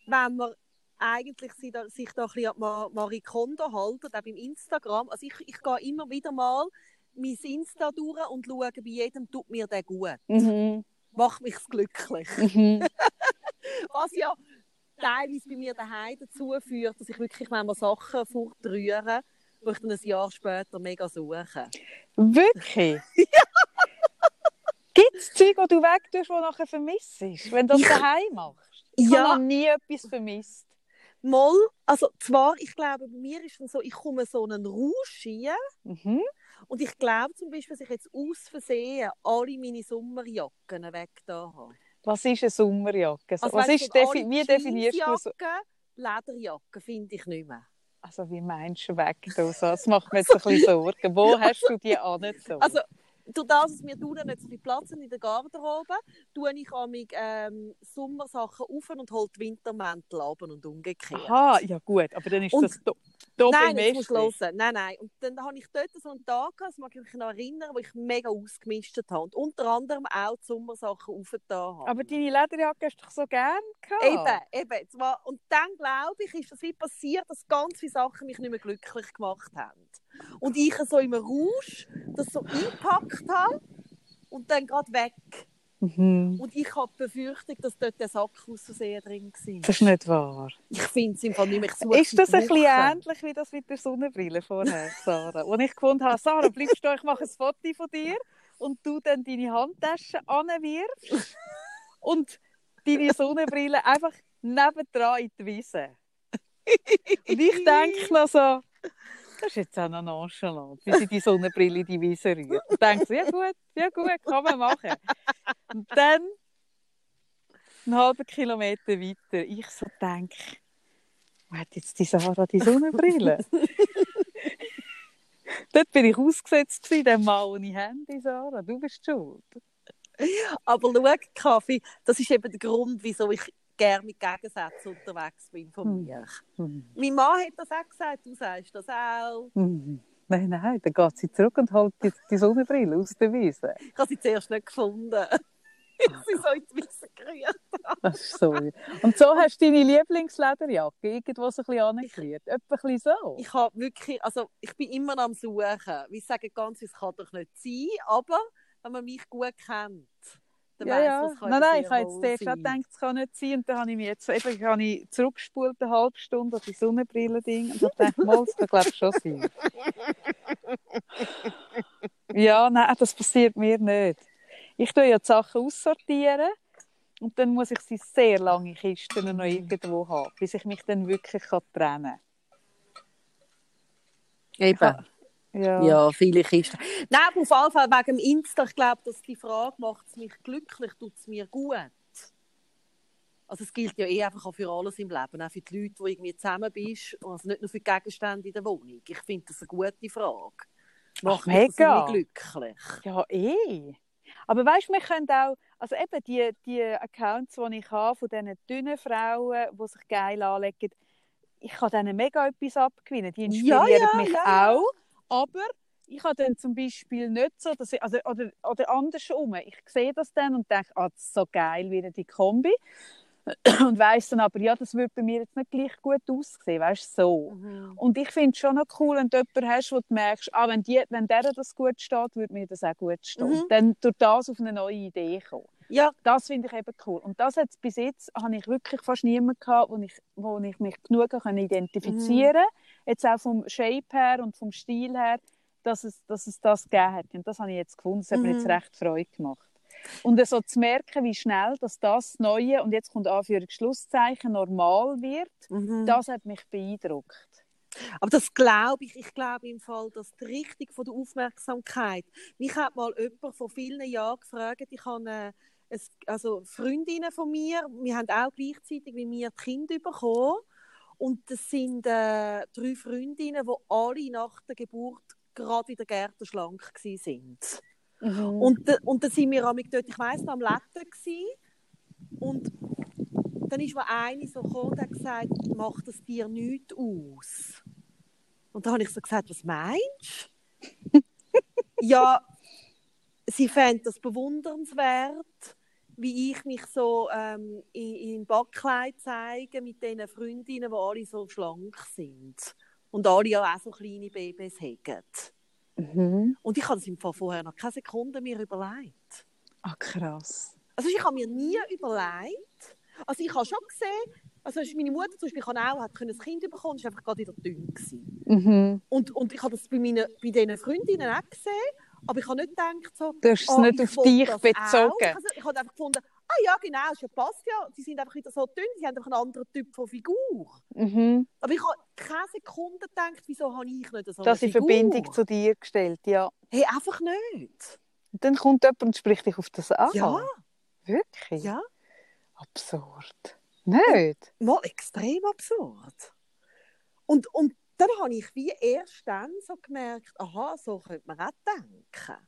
wenn man eigentlich sich da, sich da ein bisschen an Ma- Marie Kondo halten, auch beim Instagram. Also ich, ich gehe immer wieder mal mein Insta durch und schaue, bei jedem tut mir der gut. Mhm. Macht mich glücklich. Mhm. Was ja teilweise bei mir daheim dazu führt, dass ich wirklich manchmal Sachen fortrühre, die ich dann ein Jahr später mega suche. Wirklich? Gibt es Zeug, die du wegtust, die nachher vermisst? Wenn du das daheim machst? Ich Ja. habe nie etwas vermisst. Mal, also zwar, ich glaube, bei mir ist dann so, ich komme so einen Rausch rein, Mhm. Und ich glaube zum Beispiel, dass ich jetzt aus Versehen alle meine Sommerjacken weg da habe. Was ist eine Sommerjacke? Also, was ist defi wie definierst du so? Lederjacken finde ich nicht mehr. Also wie meinst du weg? Das macht mir jetzt ein bisschen Sorgen. Wo hast du die angezogen? Also, durch das, dass wir unten nicht so viel Platz haben in der Garderobe, tue ich amig, ähm, Sommersachen auf und hole die Wintermäntel ab und umgekehrt. Aha, ja gut, aber dann ist Und- das Nein, du mächtig. hören. Nein, nein. Und dann habe ich dort so einen Tag gehabt, das mag ich mich noch erinnern, wo ich mega ausgemistet habe. Und unter anderem auch die Sommersachen aufgetan habe. Aber deine Lederjacke hast du doch so gern gehabt. Eben, eben. Zwar, und dann glaube ich, ist das wie passiert, dass ganz viele Sachen mich nicht mehr glücklich gemacht haben. Und ich so im Rausch das so eingepackt habe und dann gerade weg. Mhm. Und ich habe die Befürchtung, dass dort der Sack aus Versehen drin war. Das ist nicht wahr. Ich finde es im Fall nicht mehr. Suche Ist das ein bisschen ähnlich wie das mit der Sonnenbrille vorher, Sarah? Wo ich gefunden habe, Sarah, bleibst du, ich mache ein Foto von dir und du dann deine Handtasche anwirfst und deine Sonnenbrille einfach nebendran in die Wiese. Und ich denke noch so, das ist jetzt auch noch nonchalant, wie sie die Sonnenbrille in die Wiese rührt. Und denke so, ja gut, ja gut, kann man machen. Und dann, einen halben Kilometer weiter, ich so denke, wo hat jetzt die Sarah die Sonnenbrille? Dort bin ich ausgesetzt dem Mann ohne Handy, Sarah. Du bist schuld. Aber schau, Kaffee, das ist eben der Grund, wieso ich gerne mit Gegensätzen unterwegs bin von Hm. mir. Hm. Mein Mann hat das auch gesagt, du sagst das auch. Hm. Nein, nein, dann geht sie zurück und holt die, die Sonnenbrille aus der Wiese. Ich habe sie zuerst nicht gefunden. ich sie so in die Wiese gerührt. Das ist so. Und so hast du deine Lieblingslederjacke irgendwo so ein bisschen angerührt. Etwa ein bisschen so. Ich habe wirklich, also ich bin immer am Suchen. Wie sagen ganz, es kann doch nicht sein, aber wenn man mich gut kennt, dann ja, weiss ja. kann Nein, nein, ich habe jetzt zuerst auch gedacht, es kann nicht sein. Und dann habe ich mich jetzt eben habe ich zurückgespult, eine halbe Stunde, auf die Sonnenbrille-Ding. Und habe gedacht, mal, das kann glaube ich schon sein. ja, nein, das passiert mir nicht. Ich tue ja die Sachen aussortieren. Und dann muss ich sie sehr lange Kisten noch irgendwo haben, bis ich mich dann wirklich kann trennen Eben. Ja. Ja, viele Kisten. Nein, auf jeden Fall wegen dem Insta, ich glaube, dass die Frage, macht es mich glücklich, tut es mir gut? Also es gilt ja eh einfach auch für alles im Leben, auch für die Leute, die irgendwie zusammen bist, also nicht nur für die Gegenstände in der Wohnung. Ich finde das eine gute Frage. Macht Ach, mich das glücklich? Ja, eh. Aber weißt du, wir können auch, also eben die, die Accounts, die ich habe, von diesen dünnen Frauen, die sich geil anlegen, ich kann denen mega etwas abgewinnen. Die inspirieren Ja, ja, mich ja. auch. Aber ich habe dann zum Beispiel nicht so, dass ich, also, oder, oder andersrum, ich sehe das dann und denke, ah, das ist so geil, wieder die Kombi. Und weiss dann aber, ja, das würde bei mir jetzt nicht gleich gut aussehen, weißt du, so. Mhm. Und ich finde es schon noch cool, wenn du jemanden hast, wo du merkst, ah, wenn, die, wenn der das gut steht, würde mir das auch gut stehen. Mhm. Dann durch das auf eine neue Idee kommen. Ja, Das finde ich eben cool. Und das hat bis jetzt, habe ich wirklich fast niemanden gehabt, wo ich, wo ich mich genug kann identifizieren Mhm. Jetzt auch vom Shape her und vom Stil her, dass es, dass es das gegeben hat. Und das habe ich jetzt gefunden. Das hat mir Mhm. jetzt recht Freude gemacht. Und so zu merken, wie schnell dass das Neue, und jetzt kommt Anführungsschlusszeichen, normal wird, mhm. das hat mich beeindruckt. Aber das glaube ich. Ich glaube im Fall, dass die Richtung von der Aufmerksamkeit. Mich hat mal jemand vor vielen Jahren gefragt, ich habe äh, es, also Freundinnen von mir, wir haben auch gleichzeitig wie mir Kinder bekommen. Und das sind äh, drei Freundinnen, die alle nach der Geburt gerade wieder gärtenschlank waren. Mhm. Und, da- und dann sind wir amig dort, ich weiss noch, am Letten gsi und dann ist mir eine so gekommen und hat gesagt, macht das dir nichts aus? Und da habe ich so gesagt, was meinst du? ja, sie fände das bewundernswert, wie ich mich so ähm, in, in Backkleid zeige mit diesen Freundinnen, die alle so schlank sind. Und alle ja auch so kleine Babys haben. Mhm. Und ich habe das im Fall vorher noch keine Sekunde mir überlegt. Ah, krass. Also ich habe mir nie überlegt, also ich habe schon gesehen, also meine Mutter zum Beispiel kann auch, hat ein Kind bekommen, ist einfach gerade wieder dünn gewesen. Mhm. Und, und ich habe das bei, meinen, bei diesen Freundinnen auch gesehen, aber ich habe nicht gedacht so, Du hast es oh, nicht ich auf dich bezogen. Also ich habe einfach gefunden, ah ja genau, es passt ja, sie sind einfach wieder so dünn, sie haben einfach einen anderen Typ von Figur. Mhm. Aber ich habe keine Sekunde gedacht, wieso habe ich nicht so Das in? Verbindung zu dir gestellt, ja. Hey, einfach nicht. Und dann kommt jemand und spricht dich auf das an. Ja, Wirklich? ja. Absurd. Nicht? mal extrem absurd. Und, und dann habe ich wie erst dann so gemerkt, aha, so könnte man auch denken.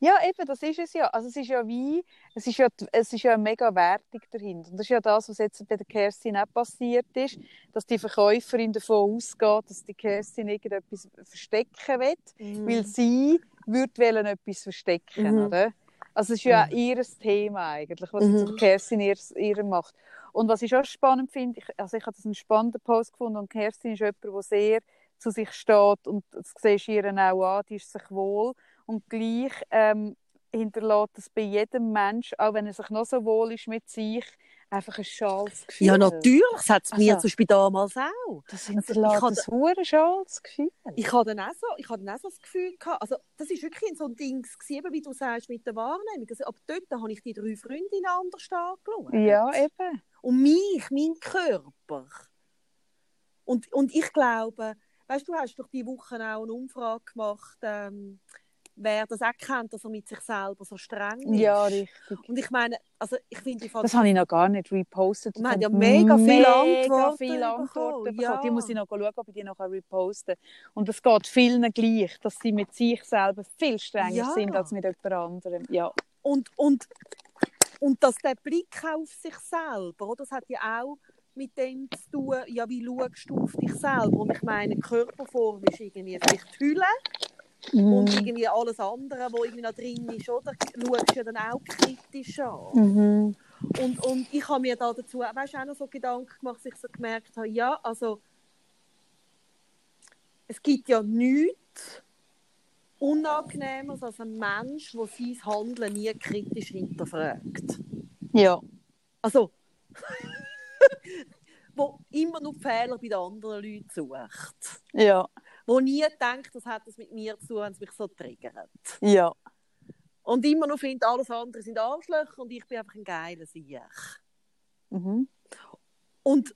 Ja, eben, das ist es ja. Also es ist ja wie, es ist ja, es ist ja eine mega Wertung dahinter. Und das ist ja das, was jetzt bei der Kerstin auch passiert ist, dass die Verkäuferin davon ausgeht, dass die Kerstin irgendetwas verstecken will, weil sie würde wollen etwas verstecken, Mhm. oder? Also es ist ja Mhm. ihr Thema eigentlich, was Mhm. Kerstin ihr, ihr macht. Und was ich auch spannend finde, ich, also ich habe das einen spannenden Post gefunden und Kerstin ist jemand, der sehr zu sich steht und das siehst du ihr auch an, die ist sich wohl und gleich ähm, hinterlässt es bei jedem Mensch, auch wenn er sich noch so wohl ist mit sich, einfach ein schales Gefühl. Ja, natürlich. Das hat es mir Also- zum Beispiel damals auch. Das ich hinterlässt hatte- ein hure schales Gefühl. Ich hatte dann auch so, ich hatte dann auch so das Gefühl gehabt, also das ist wirklich so ein Ding gewesen, wie du sagst, mit der Wahrnehmung. Also, aber dort habe ich die drei Freundinnen anders angeschaut. Ja, eben. Und mich, mein Körper. Und, und ich glaube, weißt du, hast doch die Woche auch eine Umfrage gemacht, ähm, wer das auch kennt, dass er mit sich selber so streng ist. Ja, richtig. Und ich meine, also ich finde, Das habe ich noch gar nicht repostet. Wir haben ja mega viele Antworten viele Antworten ja. Die muss ich noch schauen, ob ich die noch reposten. Und es geht vielen gleich, dass sie mit sich selber viel strenger Ja. sind als mit jemand anderem. Ja. Und, und, und dass der Blick auf sich selber, das hat ja auch mit dem zu tun, ja, wie schaust du auf dich selber? Und ich meine, Körperform ist irgendwie vielleicht die Hülle und irgendwie alles andere, was irgendwie noch drin ist, oder? Schaust du ja dann auch kritisch an. Mhm. Und, und ich habe mir da dazu weißt, auch noch so Gedanken gemacht, dass ich so gemerkt habe, ja, also es gibt ja nichts Unangenehmeres als ein Mensch, der sein Handeln nie kritisch hinterfragt. Ja. Also, wo immer nur Fehler bei den anderen Leuten sucht. Ja. Wo nie denkt, das hat es mit mir zu tun, wenn es mich so triggert. Ja. Und immer nur findet, alles andere sind Arschlöcher und ich bin einfach ein geiler Sieg. Mhm. Und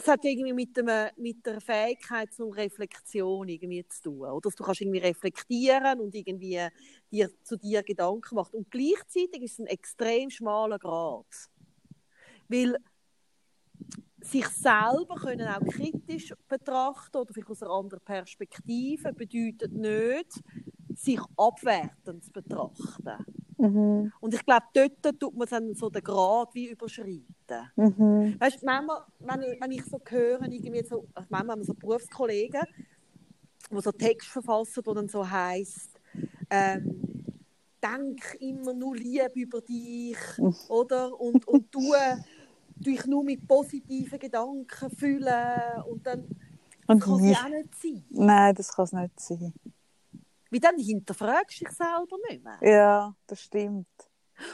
das hat irgendwie mit, dem, mit der Fähigkeit zur Reflexion irgendwie zu tun. Oder? Dass du kannst irgendwie reflektieren und irgendwie dir, zu dir Gedanken machen. Und gleichzeitig ist es ein extrem schmaler Grad. Weil sich selber können auch kritisch betrachten oder vielleicht aus einer anderen Perspektive bedeutet nicht, sich abwertend zu betrachten. Mhm. Und ich glaube, dort tut man dann so den Grad wie überschreiten. Mhm. Weißt du, manchmal, wenn, ich- wenn ich so höre, irgendwie so, also manchmal haben wir so Berufskollegen, die so Text verfassen, wo dann so heisst, ähm, denk immer nur lieb über dich, oder? Und, und du dich nur mit positiven Gedanken füllen und dann Und kann nicht- auch nicht sein. Nein, das kann es nicht sein. Wie dann hinterfragst du dich selber nicht mehr. Ja, das stimmt.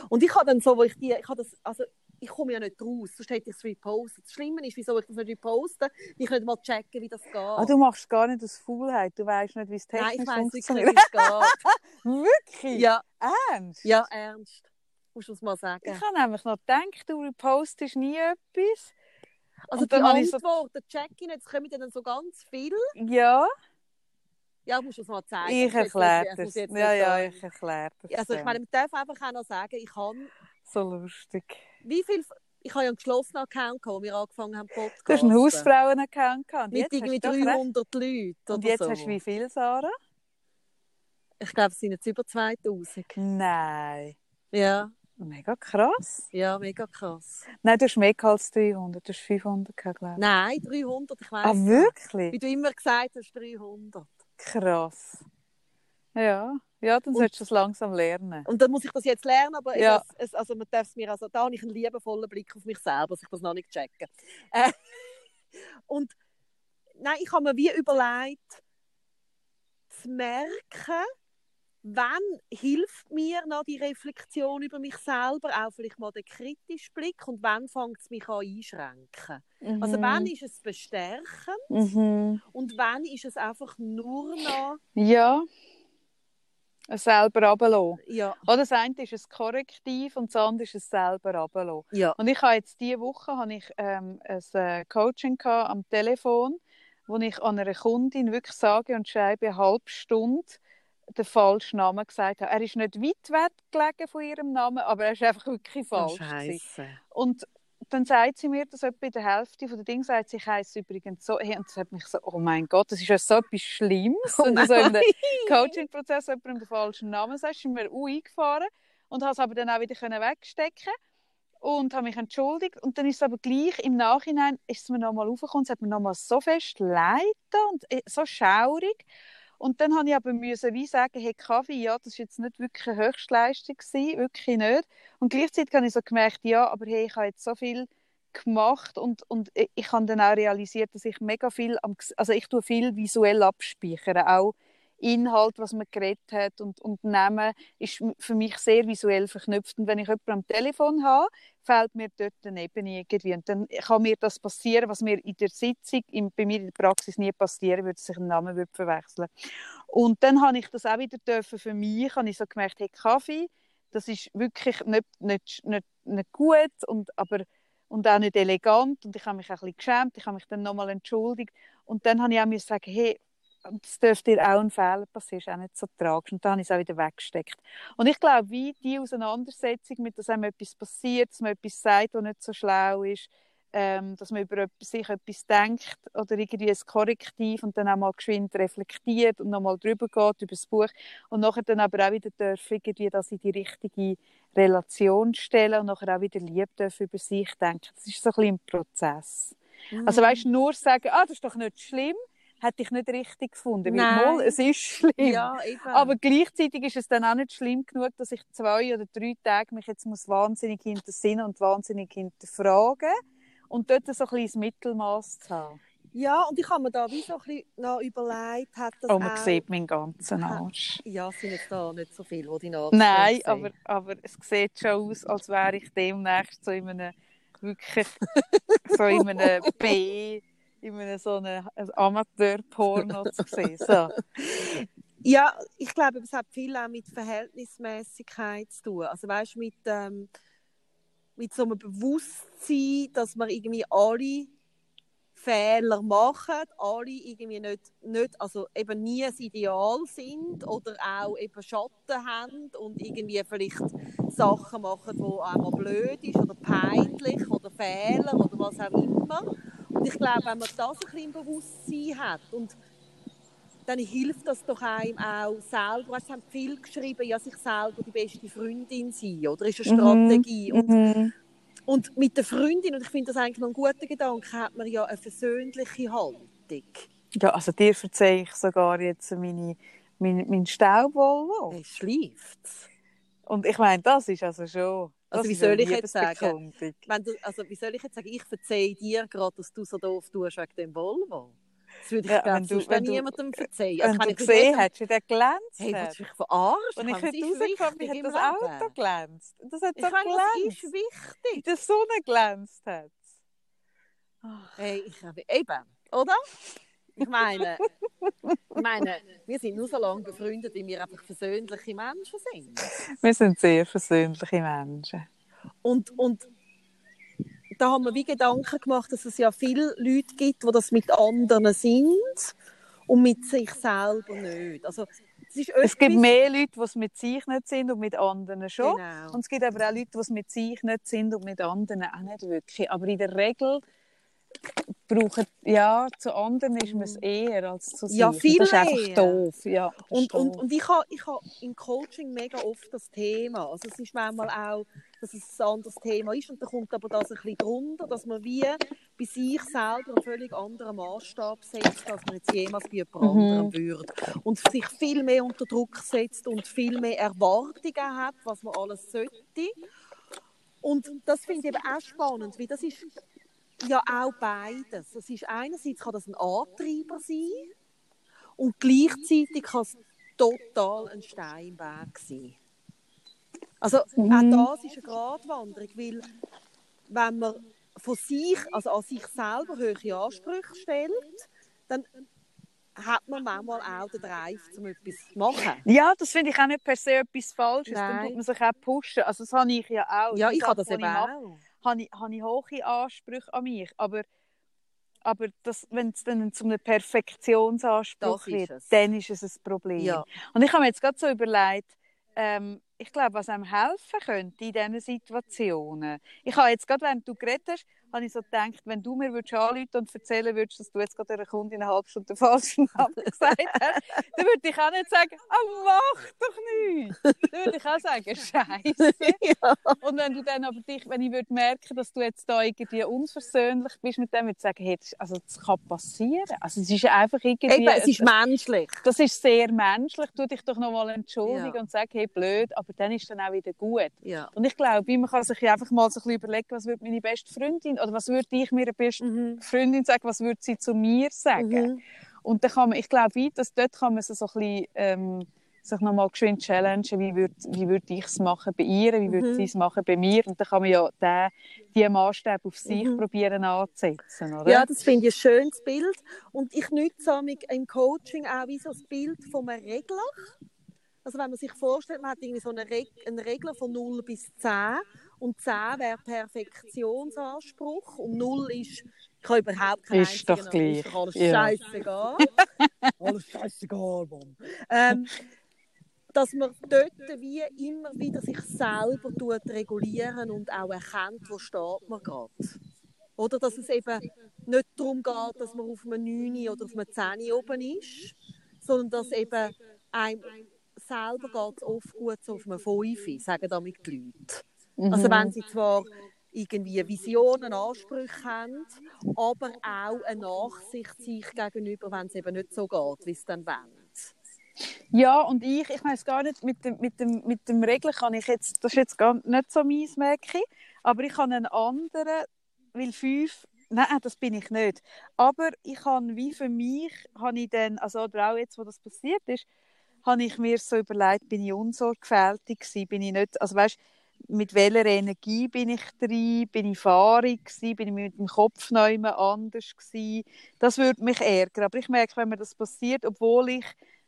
Und ich habe dann so, wo ich die, ich habe das, also ich komme ja nicht raus, sonst hätte ich es repostet. Das Schlimme ist, wieso ich das nicht reposte, ich nicht mal checken, wie das geht. Ah, du machst gar nicht aus Faulheit. Du weißt nicht, wie es Nein, technisch ich weiss funktioniert. nicht, wie es geht. Wirklich? ja, Ernst? ja, ernst. Musst du es mal Ich sagen. habe nämlich noch gedacht, du repostest nie etwas. Also Und die ich so- Antworten check ich nicht, es kommen dann so ganz viele. Ja, Ja, musst du es mal zeigen. ich erkläre das jetzt Ja, ja, ich erkläre das. Also ich meine, man darf einfach auch noch sagen, ich habe, so lustig. wie viel, ich habe ja einen geschlossenen Account gehabt, wo wir angefangen haben, Podcast. Du hast einen Hausfrauen-Account gehabt. Mit irgendwie hast du doch recht. 300 Leuten Und jetzt so. hast du wie viel, Sarah? Ich glaube, es sind jetzt über 2000. Nein. Ja, Mega krass. ja, mega krass. Nein, du hast mehr als 300. Du hast 500 gehabt, glaube ich. Nein, 300, ich weiß. Ah, wirklich? Wie du immer gesagt hast, 300. Krass. Ja, ja dann solltest du es langsam lernen. Und dann muss ich das jetzt lernen, aber Ja. es, also man darf es mir, also da habe ich einen liebevollen Blick auf mich selber, dass ich das noch nicht checke. Äh, und nein, ich habe mir wie überlegt, zu merken, wann hilft mir noch die Reflexion über mich selber, auch vielleicht mal der kritische Blick und wann fängt es mich an einschränken. Also wann ist es bestärken Mhm. und wann ist es einfach nur noch, Ja. Selber runterlassen. ja, Oder das eine ist ein Korrektiv und das andere ist es selber runterlassen. ja, Und ich habe jetzt diese Woche habe ich, ähm, ein äh, Coaching am Telefon, wo ich an einer Kundin wirklich sage und schreibe eine halbe Stunde den falschen Namen gesagt habe. Er ist nicht weit weg gelegen von ihrem Namen, aber er ist einfach wirklich oh, falsch. Scheiße. Und dann sagt sie mir, dass etwa in der Hälfte von der Dinge sagt, sie heisst übrigens so. Hey, und das hat mich so, oh mein Gott, das ist ja so etwas Schlimmes. wenn du so in einem Coaching-Prozess jemandem den falschen Namen sagst, ist mir auch eingefahren und habe es aber dann auch wieder können wegstecken und habe mich entschuldigt. Und dann ist es aber gleich im Nachhinein, ist es mir nochmal aufgekommen, es hat mir nochmal so fest leid und äh, so schaurig. Und dann habe ich aber müssen wie sagen, hey Kaffee, ja, das war jetzt nicht wirklich eine Höchstleistung, gewesen, wirklich nicht. Und gleichzeitig habe ich so gemerkt, ja, aber hey, ich habe jetzt so viel gemacht und, und ich- habe dann auch realisiert, dass ich mega viel, am, also ich tue viel visuell abspeichern, auch Inhalt, was man geredet hat und, und Namen ist für mich sehr visuell verknüpft. Und wenn ich jemanden am Telefon habe, fällt mir dort daneben irgendwie. Und dann kann mir das passieren, was mir in der Sitzung, in, bei mir in der Praxis nie passieren würde, dass ich einen Namen würde verwechseln Und dann habe ich das auch wieder dürfen für mich, habe ich so gemerkt, hey, Kaffee, das ist wirklich nicht, nicht, nicht, nicht gut, und, aber, und auch nicht elegant. Und ich habe mich auch ein bisschen geschämt, ich habe mich dann nochmal entschuldigt. Und dann habe ich auch mir gesagt, hey, es dürfte dir auch ein Fehler passieren, ist auch nicht so tragisch. Und dann habe ich es auch wieder weggesteckt. Und ich glaube, wie die Auseinandersetzung mit, dass einem etwas passiert, dass man etwas sagt, was nicht so schlau ist, ähm, dass man über sich etwas denkt oder irgendwie ein Korrektiv und dann auch mal geschwind reflektiert und nochmal drüber geht, über das Buch und nachher dann aber auch wieder darf irgendwie das in die richtige Relation stellen und nachher auch wieder lieb darf über sich denken. Das ist so ein bisschen ein Prozess. Mhm. Also weißt nur sagen, ah, das ist doch nicht schlimm, hätte ich nicht richtig gefunden. Nein. Weil, mal, es ist schlimm. Ja, aber gleichzeitig ist es dann auch nicht schlimm genug, dass ich zwei oder drei Tage mich jetzt muss wahnsinnig hintersinnen und wahnsinnig hinterfragen und dort so ein bisschen das Mittelmaß zu haben. Ja, und ich habe mir da wie so ein bisschen noch überlegt, hat das Oh, man auch... sieht meinen ganzen Arsch. Ja, es sind jetzt da nicht so viele, die deinen Arsch Nein, aber, aber es sieht schon aus, als wäre ich demnächst so in einem, wirklich, so in einem B in einem so einem Amateur-Porno zu sehen. So. Ja, ich glaube, es hat viel auch mit Verhältnismäßigkeit zu tun. Also weißt mit, ähm, mit so einem Bewusstsein, dass man irgendwie alle Fehler machen, alle irgendwie nicht, nicht, also eben nie ein Ideal sind oder auch eben Schatten haben und irgendwie vielleicht Sachen machen, die einmal blöd ist oder peinlich oder Fehler oder was auch immer. Und ich glaube, wenn man das ein bisschen im Bewusstsein hat und dann hilft das doch einem auch selber. Es haben viele geschrieben, ja, sich selber die beste Freundin sein, oder? Ist eine mhm. Strategie. Mhm. Und, und mit der Freundin, und ich finde das eigentlich noch ein guter Gedanke, hat man ja eine versöhnliche Haltung. Ja, also dir verzeihe ich sogar jetzt meine, mein, mein Staubwohl. Es schläft. Und ich meine, das ist also schon also wie soll ich jetzt sagen? Wenn du, also wie soll ich jetzt sagen, ich verzeihe dir gerade, dass du so doof tust wegen dem Volvo. Das würde ich ja, wenn du, wenn niemandem verzeihen. Also, wenn du gesehen hättest, wie der glänzt Hey, willst du mich verarschen? Und ich habe rausgekommen, wie hat das Auto glänzt. Das hat so glänzt. das ist wichtig. Die Sonne glänzt hat. Hey, ich habe eben, oder? Ich meine, ich meine, wir sind nur so lange befreundet, wie wir einfach versöhnliche Menschen sind. Wir sind sehr versöhnliche Menschen. Und, und da haben wir wie Gedanken gemacht, dass es ja viele Leute gibt, die das mit anderen sind und mit sich selber nicht. Also, es, es, gibt mehr Leute, die es mit sich nicht sind und mit anderen schon. Genau. Und es gibt aber auch Leute, die es mit sich nicht sind und mit anderen auch nicht wirklich. Aber in der Regel brauchen, ja, zu anderen ist man es eher als zu sich. Ja, viel Das ist einfach doof. Ja, und, doof. und, und ich habe ich ha im Coaching mega oft das Thema. Also es ist manchmal auch, dass es ein anderes Thema ist und da kommt aber das ein bisschen drunter, dass man wie bei sich selber einen völlig anderen Maßstab setzt, als man jetzt jemals bei jemand mhm. anderem würde. Und sich viel mehr unter Druck setzt und viel mehr Erwartungen hat, was man alles sollte. Und das finde ich eben auch spannend, weil das ist ja, auch beides. Es ist einerseits kann das ein Antreiber sein und gleichzeitig kann es total ein Steinweg sein. Also mhm. auch das ist eine Gratwanderung, weil wenn man von sich, also an sich selber hohe Ansprüche stellt, dann hat man manchmal auch den Drive, um etwas zu machen. Ja, das finde ich auch nicht per se etwas Falsches. Nein. Dann tut man sich auch pushen. Also das habe ich ja auch. Ja, ich habe das eben auch habe ich, habe ich hohe Ansprüche an mich. Aber, aber wenn es dann zu einem Perfektionsanspruch wird, dann ist es ein Problem. Ja. Und ich habe mir jetzt gerade so überlegt, ähm, ich glaube, was einem helfen könnte in diesen Situationen. Ich habe jetzt gerade, während du geredet hast, habe ich so gedacht, wenn du mir würdest anrufen und erzählen würdest, dass du jetzt gerade einer Kundin eine halbe Stunde den falschen Namen gesagt hast, dann würde ich auch nicht sagen, oh, mach doch nichts. Dann würde ich auch sagen, Scheiße. Ja. Und wenn du dann aber dich, wenn ich würde merken, dass du jetzt da irgendwie unversöhnlich bist mit dem, würde ich sagen, hey, das, also das kann passieren. Also es ist einfach irgendwie... Eben, es ist menschlich. Das ist sehr menschlich. Tu dich doch nochmal entschuldigen ja. und sag, hey, blöd, aber dann ist dann auch wieder gut. Ja. Und ich glaube, man kann sich einfach mal so ein bisschen überlegen, was würde meine beste Freundin oder was würde ich mir eine beste mhm. Freundin sagen, was würde sie zu mir sagen? Mhm. Und dann kann man, ich glaube, dass dort kann man so ein bisschen, ähm, sich nochmal geschwind challengen, wie würde wie würd ich es machen bei ihr, wie würde mhm. sie es machen bei mir. Und dann kann man ja den, die Maßstäbe auf sich mhm. probieren anzusetzen, oder? Ja, das finde ich ein schönes Bild. Und ich nutze im Coaching auch wie so das Bild von einem Regler. Also wenn man sich vorstellt, man hat irgendwie so einen, Reg einen Regler von 0 bis 10 und 10 wäre Perfektionsanspruch und 0 ist, ich habe überhaupt keine Ist doch gleich. Ist doch alles ja. scheißegal. alles scheißegal, Mann. Ähm, dass man dort wie immer wieder sich selber tut regulieren und auch erkennt, wo steht man gerade. Oder dass es eben nicht darum geht, dass man auf einem 9 oder auf einem 10 oben ist, sondern dass eben einem selber geht es oft gut so auf einem 5, sagen damit die Leute. Mhm. Also wenn sie zwar irgendwie Visionen, Ansprüche haben, aber auch eine Nachsicht sich gegenüber, wenn es eben nicht so geht, wie es dann wollen. Ja, und ich, ich weiß gar nicht, mit dem, mit, dem, mit dem Regler kann ich jetzt, das ist jetzt gar nicht so meins, merke ich, aber ich habe einen anderen, weil fünf, nein, das bin ich nicht, aber ich habe, wie für mich, habe ich dann, also oder auch jetzt, wo das passiert ist, habe ich mir so überlegt, bin ich unsorgfältig gewesen, bin ich nicht, also weißt, mit welcher Energie bin ich drin, bin ich fahrig gewesen, bin ich mit dem Kopf immer anders gewesen, das würde mich ärgern, aber ich merke, wenn mir das passiert, obwohl ich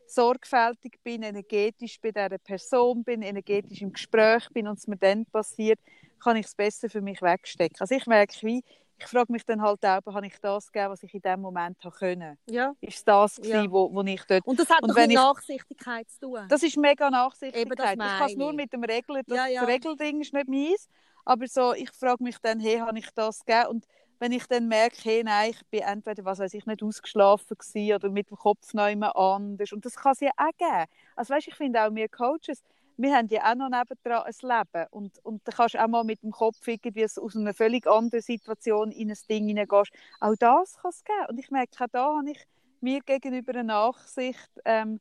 sorgfältig bin, energetisch bei dieser Person bin, energetisch im Gespräch bin und es mir dann passiert, kann ich es besser für mich wegstecken. Also ich merke, wie, ich frage mich dann halt auch, habe ich das gegeben, was ich in dem Moment habe können? Ja. Ist das gewesen, ja. wo, wo ich dort... Und das hat und mit Nachsichtigkeit zu tun. Das ist mega Nachsichtigkeit. ich kann es nur mit dem Regler, das, ja, ja. das Regelding ist nicht meins, aber so, ich frage mich dann, hey, habe ich das gegeben? Und wenn ich dann merke, hey, nein, ich bin entweder, was weiß ich, nicht ausgeschlafen gewesen oder mit dem Kopf noch immer anders. Und das kann es ja auch geben. Also weißt, ich finde auch wir Coaches, wir haben ja auch noch nebendran ein Leben. Und, und da kannst du auch mal mit dem Kopf irgendwie aus einer völlig anderen Situation in ein Ding hineingehst. Auch das kann es geben. Und ich merke, auch da habe ich mir gegenüber eine Nachsicht, ähm,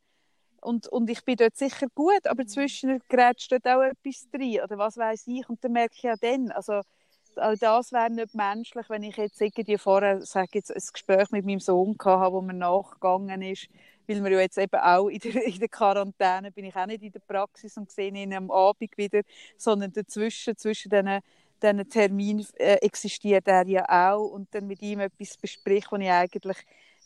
und, und ich bin dort sicher gut, aber zwischen grätscht dort auch etwas drin oder was weiß ich. Und dann merke ich ja dann, also auch das wäre nicht menschlich, wenn ich jetzt irgendwie vorher sage, jetzt ein Gespräch mit meinem Sohn hatte, wo mir nachgegangen ist, weil wir ja jetzt eben auch in der, in der Quarantäne bin ich auch nicht in der Praxis und sehe ihn am Abend wieder, sondern dazwischen, zwischen diesen diesen Termin äh, existiert er ja auch und dann mit ihm etwas bespricht, wo ich eigentlich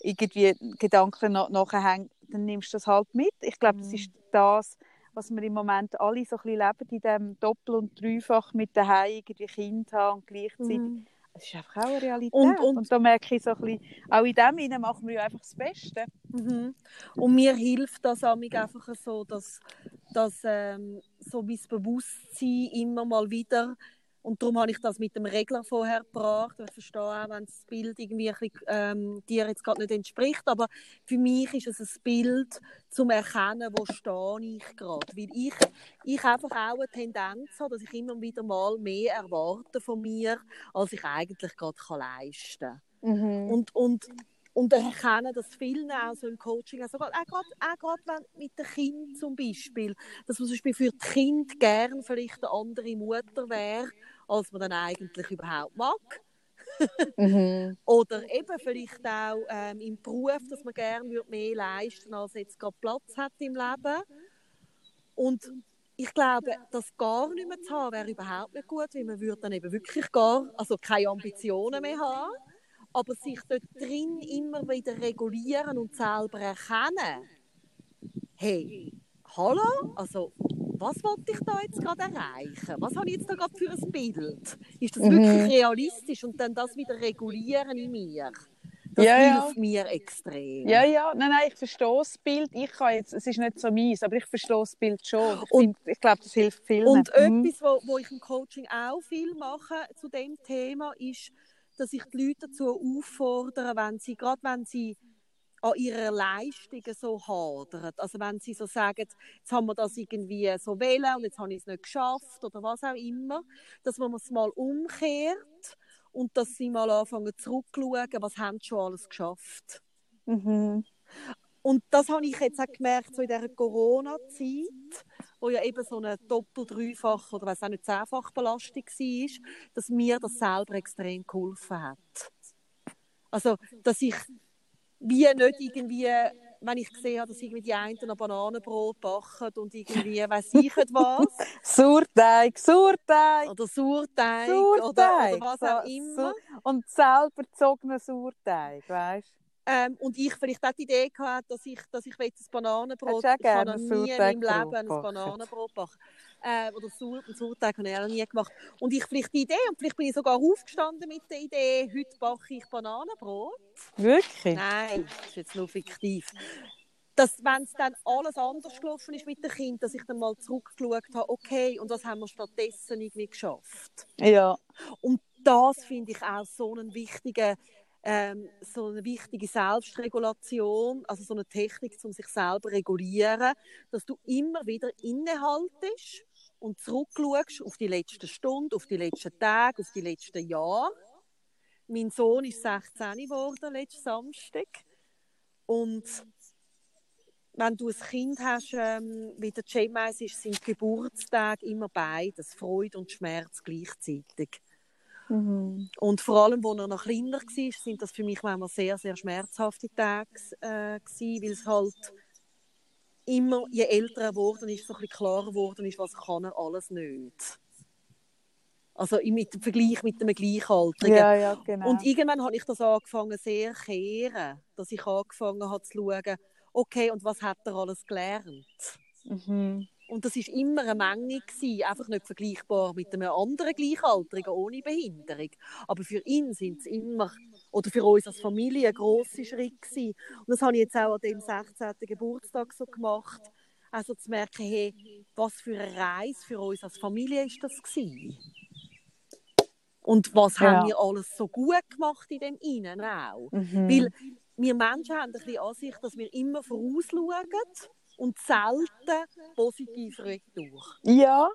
irgendwie Gedanken nach, nachher dann nimmst du das halt mit. Ich glaube, das mhm. ist das, was wir im Moment alle so ein bisschen leben, in diesem Doppel- und Dreifach mit daheim irgendwie Kind haben und gleichzeitig. Mhm. Das ist einfach auch eine Realität. Und, und, und da merke ich so ein bisschen, auch in dem Sinne machen wir ja einfach das Beste. Mhm. Und mir hilft das einfach so, dass, dass ähm, so mein Bewusstsein immer mal wieder und darum habe ich das mit dem Regler vorher gebracht. Ich verstehe auch, wenn das Bild irgendwie ein bisschen, ähm, dir jetzt gerade nicht entspricht. Aber für mich ist es ein Bild zum Erkennen, wo stehe ich gerade. Weil ich, ich einfach auch eine Tendenz habe, dass ich immer wieder mal mehr erwarte von mir, als ich eigentlich gerade leisten kann. Mhm. Und, und und erkennen, dass vielen auch so im Coaching, also auch gerade, auch gerade mit den Kindern zum Beispiel, dass man zum Beispiel für das Kind gern vielleicht eine andere Mutter wäre, als man dann eigentlich überhaupt mag. mhm. Oder eben vielleicht auch ähm, im Beruf, dass man gerne mehr leisten als jetzt gerade Platz hat im Leben. Und ich glaube, das gar nicht mehr zu haben, wäre überhaupt nicht gut, weil man würde dann eben wirklich gar, also keine Ambitionen mehr haben aber sich dort drin immer wieder regulieren und selber erkennen, hey, hallo, also was wollte ich da jetzt gerade erreichen? Was habe ich jetzt da gerade für ein Bild? Ist das mhm. wirklich realistisch? Und dann das wieder regulieren in mir. Das ja, hilft ja. mir extrem. Ja, ja, nein, nein, ich verstehe das Bild. Ich kann jetzt, es ist nicht so meins, aber ich verstehe das Bild schon. Ich, und, ich glaube, das hilft vielen. Und mhm. etwas, wo, wo ich im Coaching auch viel mache zu dem Thema, ist, dass ich die Leute dazu auffordere, wenn sie, gerade wenn sie an ihrer Leistung so hadern. Also wenn sie so sagen, jetzt haben wir das irgendwie so wählen und jetzt habe ich es nicht geschafft oder was auch immer, dass man es mal umkehrt und dass sie mal anfangen zurückschauen, was haben sie schon alles geschafft. Mhm. Und das habe ich jetzt auch gemerkt, so in dieser Corona-Zeit, wo ja eben so eine doppel-, dreifach oder weiß auch nicht, zehnfach Belastung war, dass mir das selber extrem geholfen hat. Also, dass ich wie nicht irgendwie, wenn ich gesehen habe, dass irgendwie die einen ein Bananenbrot backen und irgendwie, weiss ich nicht was. Sauerteig, Sauerteig. Oder Sauerteig, Sauerteig. Oder, oder was auch immer. Und selber gezogenen Sauerteig, weißt du? Ähm, und ich vielleicht auch die Idee gehabt, dass ich, dass ich ein Bananenbrot ich habe noch nie in meinem Leben ein? Bananenbrot backen. Äh, oder Sau ein Sauerteig habe ich auch noch nie gemacht. Und ich vielleicht die Idee, und vielleicht bin ich sogar aufgestanden mit der Idee, heute backe ich Bananenbrot. Wirklich? Nein, das ist jetzt nur fiktiv. Dass, wenn es dann alles anders gelaufen ist mit dem Kind, dass ich dann mal zurückgeschaut habe, okay, und was haben wir stattdessen irgendwie geschafft? Ja. Und das finde ich auch so einen wichtigen, ähm, so eine wichtige Selbstregulation, also so eine Technik, um sich selber zu regulieren, dass du immer wieder innehaltest und zurückschaust auf die letzten Stunden, auf die letzten Tage, auf die letzten Jahre. Mein Sohn ist 16 geworden letzten Samstag und wenn du ein Kind hast, ähm, wie der Jay meint, ist, sind Geburtstage immer beides, Freude und Schmerz gleichzeitig. Mhm. Und vor allem, als er noch kleiner war, sind das für mich manchmal sehr, sehr schmerzhafte Tage, äh, gewesen, weil es halt immer, je älter er geworden ist, so ein bisschen klarer geworden ist, was kann er alles nicht. Also im mit dem Vergleich mit einem Gleichaltrigen. Ja, ja, genau. Und irgendwann habe ich das angefangen sehr kehren, dass ich angefangen habe zu schauen, okay, und was hat er alles gelernt? mhm. Und das ist immer eine Menge gewesen, einfach nicht vergleichbar mit einem anderen Gleichaltrigen ohne Behinderung. Aber für ihn sind es immer, oder für uns als Familie, ein grosser Schritt gewesen. Und das habe ich jetzt auch an dem 16. Geburtstag so gemacht, also zu merken, hey, was für eine Reise für uns als Familie ist das gewesen. Und was Ja. haben wir alles so gut gemacht in dem Innen auch. Mhm. Weil wir Menschen haben ein bisschen Ansicht, dass wir immer vorausschauen und selten positiv retour. Ja.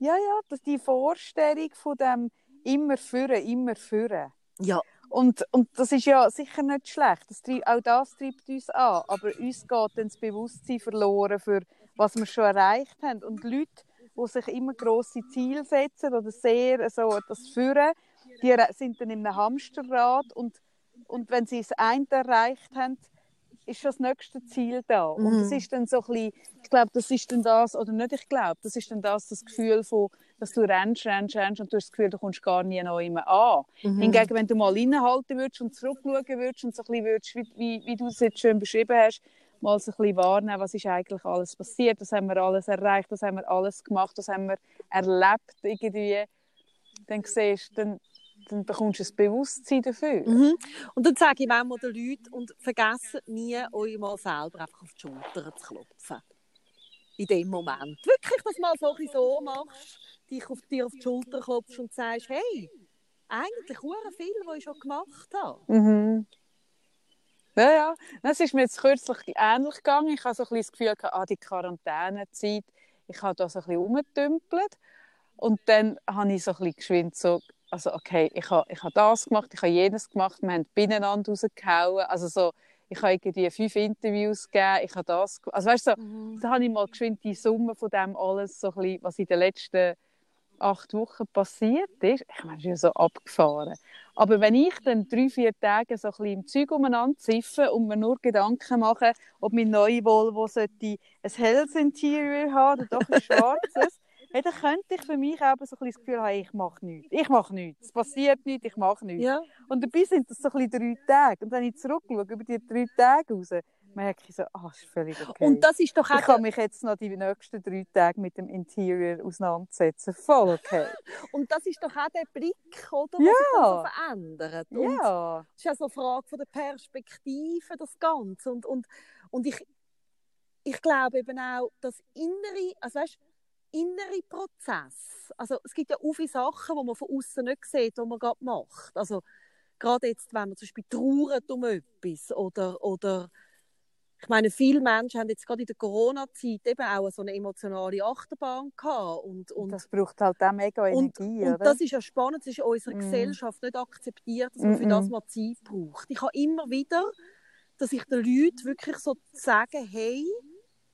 Ja, ja, das die Vorstellung von dem immer führen, immer führen. Ja, Und, und das ist ja sicher nicht schlecht. Das treib, auch das treibt uns an. Aber uns geht dann das Bewusstsein verloren für was wir schon erreicht haben. Und Leute, die sich immer grosse Ziele setzen oder sehr so das führen, die sind dann in einem Hamsterrad und, und wenn sie das eine erreicht haben, ist schon das nächste Ziel da. Und Mhm. das ist dann so ein bisschen, ich glaube, das ist dann das, oder nicht, ich glaube, das ist dann das, das Gefühl von, dass du rennst, rennst, rennst und du hast das Gefühl, du kommst gar nie noch immer an. Mhm. Hingegen, wenn du mal innehalten würdest und zurückschauen würdest und so ein bisschen würdest, wie, wie, wie du es jetzt schön beschrieben hast, mal so ein bisschen wahrnehmen, was ist eigentlich alles passiert, was haben wir alles erreicht, was haben wir alles gemacht, was haben wir erlebt irgendwie, dann siehst du, dann, dann bekommst du ein Bewusstsein dafür. Mhm. Und dann sage ich manchmal den Leuten, und vergesst nie, euch mal selber einfach auf die Schulter zu klopfen. In dem Moment. Wirklich, dass du mal so ein so machst, dich auf, dir auf die Schulter klopfst und sagst, hey, eigentlich hure viel, was ich schon gemacht habe. Mhm. Ja, ja. Das ist mir jetzt kürzlich ähnlich gegangen. Ich habe so ein bisschen das Gefühl, gehabt, ah, die Quarantänezeit, ich habe da so ein bisschen rumgetümpelt. Und dann habe ich so ein bisschen geschwind so, also okay, ich habe, ich habe das gemacht, ich habe jenes gemacht, wir haben beieinander rausgehauen. Also so, ich habe irgendwie fünf Interviews gegeben, ich habe das Also weißt du, so, da habe ich mal geschwind die Summe von dem alles, so ein bisschen, was in den letzten acht Wochen passiert ist. Ich meine, ja so abgefahren. Aber wenn ich dann drei, vier Tage so ein bisschen im Zeug umeinander ziffe und mir nur Gedanken mache, ob mein neuer Volvo sollte ein helles Interior haben oder doch ein schwarzes, ja, dann könnte ich für mich auch so ein das Gefühl haben, ich mache nichts. Ich mache nichts. Es passiert nichts, ich mache nichts. Ja. Und dabei sind das so ein drei Tage. Und wenn ich zurückschaue, über die drei Tage raus, merke ich so, ah, das ist völlig okay. Und das ist doch ich auch kann mich jetzt noch die nächsten drei Tage mit dem Interior auseinandersetzen. Voll okay. Und das ist doch auch der Blick, oder? Ja. Was sich dann so verändert. Und Ja. es ist ja so eine Frage von der Perspektive, das Ganze. Und, und, und ich, ich glaube eben auch, dass innere, also weißt, innere Prozess, also es gibt ja auch viele Sachen, die man von außen nicht sieht, die man gerade macht. Also gerade jetzt, wenn man zum Beispiel trauert um etwas oder, oder ich meine, viele Menschen haben jetzt gerade in der Corona-Zeit eben auch so eine emotionale Achterbahn gehabt und, Und und das braucht halt auch mega und, Energie, und oder? das ist ja spannend, es ist in unserer Mm. Gesellschaft nicht akzeptiert, dass man für Mm-mm. das mal Zeit braucht. Ich habe immer wieder, dass ich den Leuten wirklich so sage, hey,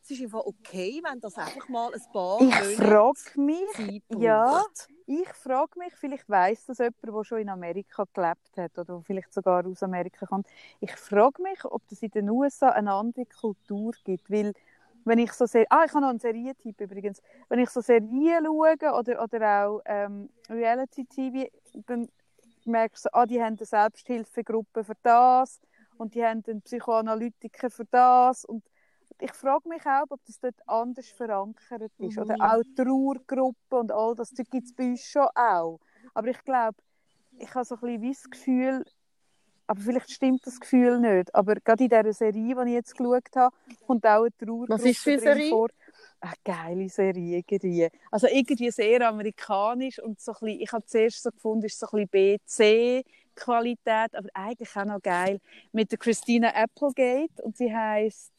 es ist einfach okay, wenn das einfach mal ein paar Ich frage mich, ja, ich frage mich, vielleicht weiß das jemand, der schon in Amerika gelebt hat oder vielleicht sogar aus Amerika kommt. Ich frage mich, ob es in den USA eine andere Kultur gibt, weil wenn ich so sehr, ah, ich habe noch einen Serientipp übrigens, wenn ich so Serien schaue oder, oder auch ähm, Reality-TV, dann merkst du, so, ah, die haben eine Selbsthilfegruppe für das und die haben einen Psychoanalytiker für das und ich frage mich auch, ob das dort anders verankert ist. Mhm. Oder auch Trauergruppen und all das gibt es bei uns schon auch. Aber ich glaube, ich habe so ein bisschen wie das Gefühl, aber vielleicht stimmt das Gefühl nicht, aber gerade in dieser Serie, die ich jetzt geschaut habe, kommt auch eine Trauergruppe Was ist für eine Serie? vor. Eine geile Serie irgendwie. Also irgendwie sehr amerikanisch und so ein bisschen, ich habe zuerst so gefunden, ist so ein bisschen BC-Qualität, aber eigentlich auch noch geil. Mit der Christina Applegate und sie heißt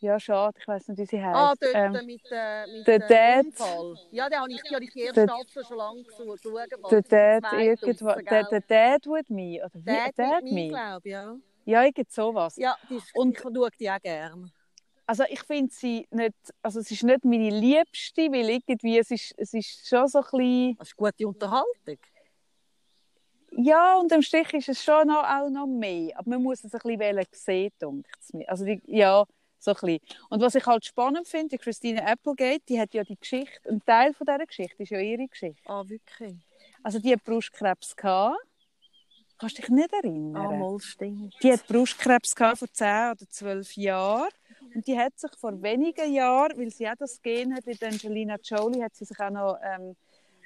ja, schade, ich weiß nicht, wie sie heißt. Ah, dort ähm, mit, äh, mit der dem Dad. Unfall. Ja, den habe ich, ich die erste Staffel schon lange gesucht. Der Dad, irgendwo, der, der Dad with me, oder wie? Dad, Dad mir, me? glaube ich, ja. Ja, irgend sowas. Ja, die ist, Und- ich schaue die auch gerne. Also ich finde sie nicht, also es ist nicht meine Liebste, weil irgendwie, es ist, es ist schon so ein bisschen, Das ist gute Unterhaltung. ja, und im Stich ist es schon noch, auch noch mehr, aber man muss es ein bisschen sehen, denke ich. Also die, ja, so ein bisschen. Und was ich halt spannend finde, die Christine Applegate, die hat ja die Geschichte, ein Teil von dieser Geschichte ist ja ihre Geschichte. Ah, wirklich? Also die hat Brustkrebs gehabt. Kannst du dich nicht erinnern? Ah, mal stimmt. Die hat Brustkrebs gehabt vor 10 oder 12 Jahren. Und die hat sich vor wenigen Jahren, weil sie auch das Gen hat wie Angelina Jolie, hat sie sich auch noch ähm,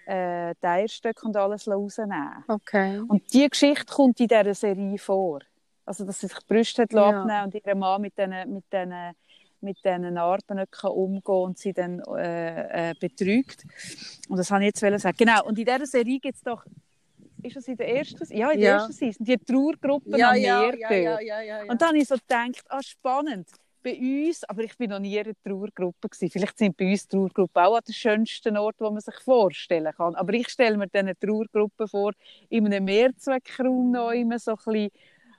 äh, Eierstöcke und alles rausnehmen Okay. Und die Geschichte kommt in dieser Serie vor. Also, dass sie sich die Brüste hat Ja. abnehmen und ihr Mann mit diesen mit diesen mit diesen Narben nicht kann umgehen und sie dann äh, äh, betrügt. Und das wollte ich jetzt sagen. Genau, und in dieser Serie gibt es doch, ist das in der ersten, ja, in der Ja. ersten Season, die Trauergruppe Ja, am ja, Meer ja, ja, ja, ja. Und dann habe ich so gedacht, ah, spannend. Bei uns, aber ich bin noch nie in einer Trauergruppe gewesen. Vielleicht sind bei uns Trauergruppen auch an den schönsten Ort, wo man sich vorstellen kann. Aber ich stelle mir diese Trauergruppe vor, in einem Mehrzweckraum noch immer so ein bisschen.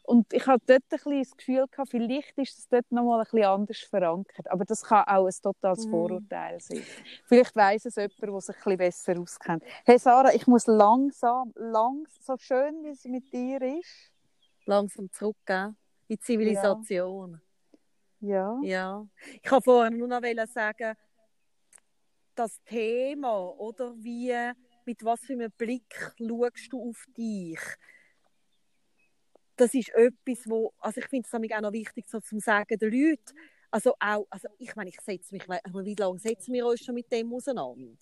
Und ich hatte dort ein bisschen das Gefühl, gehabt, vielleicht ist es dort noch mal ein bisschen anders verankert. Aber das kann auch ein totales Mhm. Vorurteil sein. Vielleicht weiss es jemand, der sich ein bisschen besser auskennt. Hey Sarah, ich muss langsam, langsam, so schön wie es mit dir ist. Langsam zurückgehen in die Zivilisation. Ja. Ja. Ich kann vorhin nur noch wollen sagen, das Thema, oder wie, mit was für einem Blick schaust du auf dich? Das ist etwas, wo, also ich finde es auch noch wichtig, so zu sagen den Leuten, also auch, also ich meine, ich setze mich, wie lange setzen wir uns schon mit dem auseinander?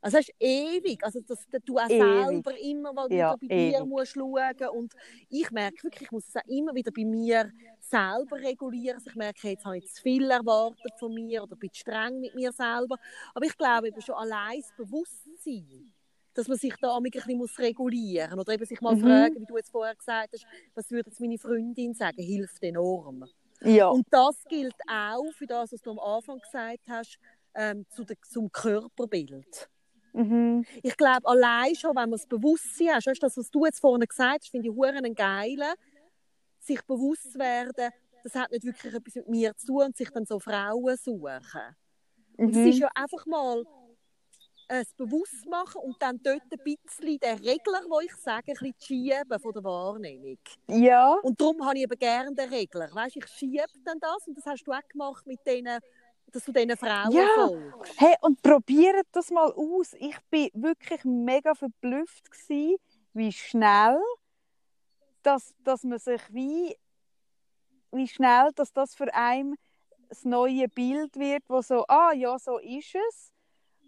Also es ist ewig, also dass du auch Ewig. selber immer mal Ja, wieder bei dir ewig. musst schauen und ich merke wirklich, ich muss es auch immer wieder bei mir selber regulieren. Also ich merke, jetzt habe ich zu viel erwartet von mir oder bin zu streng mit mir selber. Aber ich glaube eben schon allein das Bewusstsein, dass man sich da ein bisschen muss regulieren muss. Oder eben sich mal Mhm. fragen, wie du jetzt vorher gesagt hast, was würde jetzt meine Freundin sagen, hilft enorm. Ja. Und das gilt auch für das, was du am Anfang gesagt hast, ähm, zu der, zum Körperbild. Mhm. Ich glaube, allein schon, wenn man das Bewusstsein hat, weißt das, was du jetzt vorhin gesagt hast, finde ich einen geilen, sich bewusst werden, das hat nicht wirklich etwas mit mir zu tun und sich dann so Frauen suchen. Und es Mhm. ist ja einfach mal äh, das Bewusstmachen und dann dort ein bisschen den Regler, wo ich sage, ein bisschen schieben von der Wahrnehmung. Ja. Und darum habe ich eben gerne den Regler. Weißt, ich schiebe dann das und das hast du auch gemacht mit denen, dass du diesen Frauen Ja. folgst. Hey, und probiert das mal aus. Ich bin wirklich mega verblüfft gsi, wie schnell, dass, dass man sich wie, wie schnell, dass das für einen das neue Bild wird, wo so, ah ja, so ist es.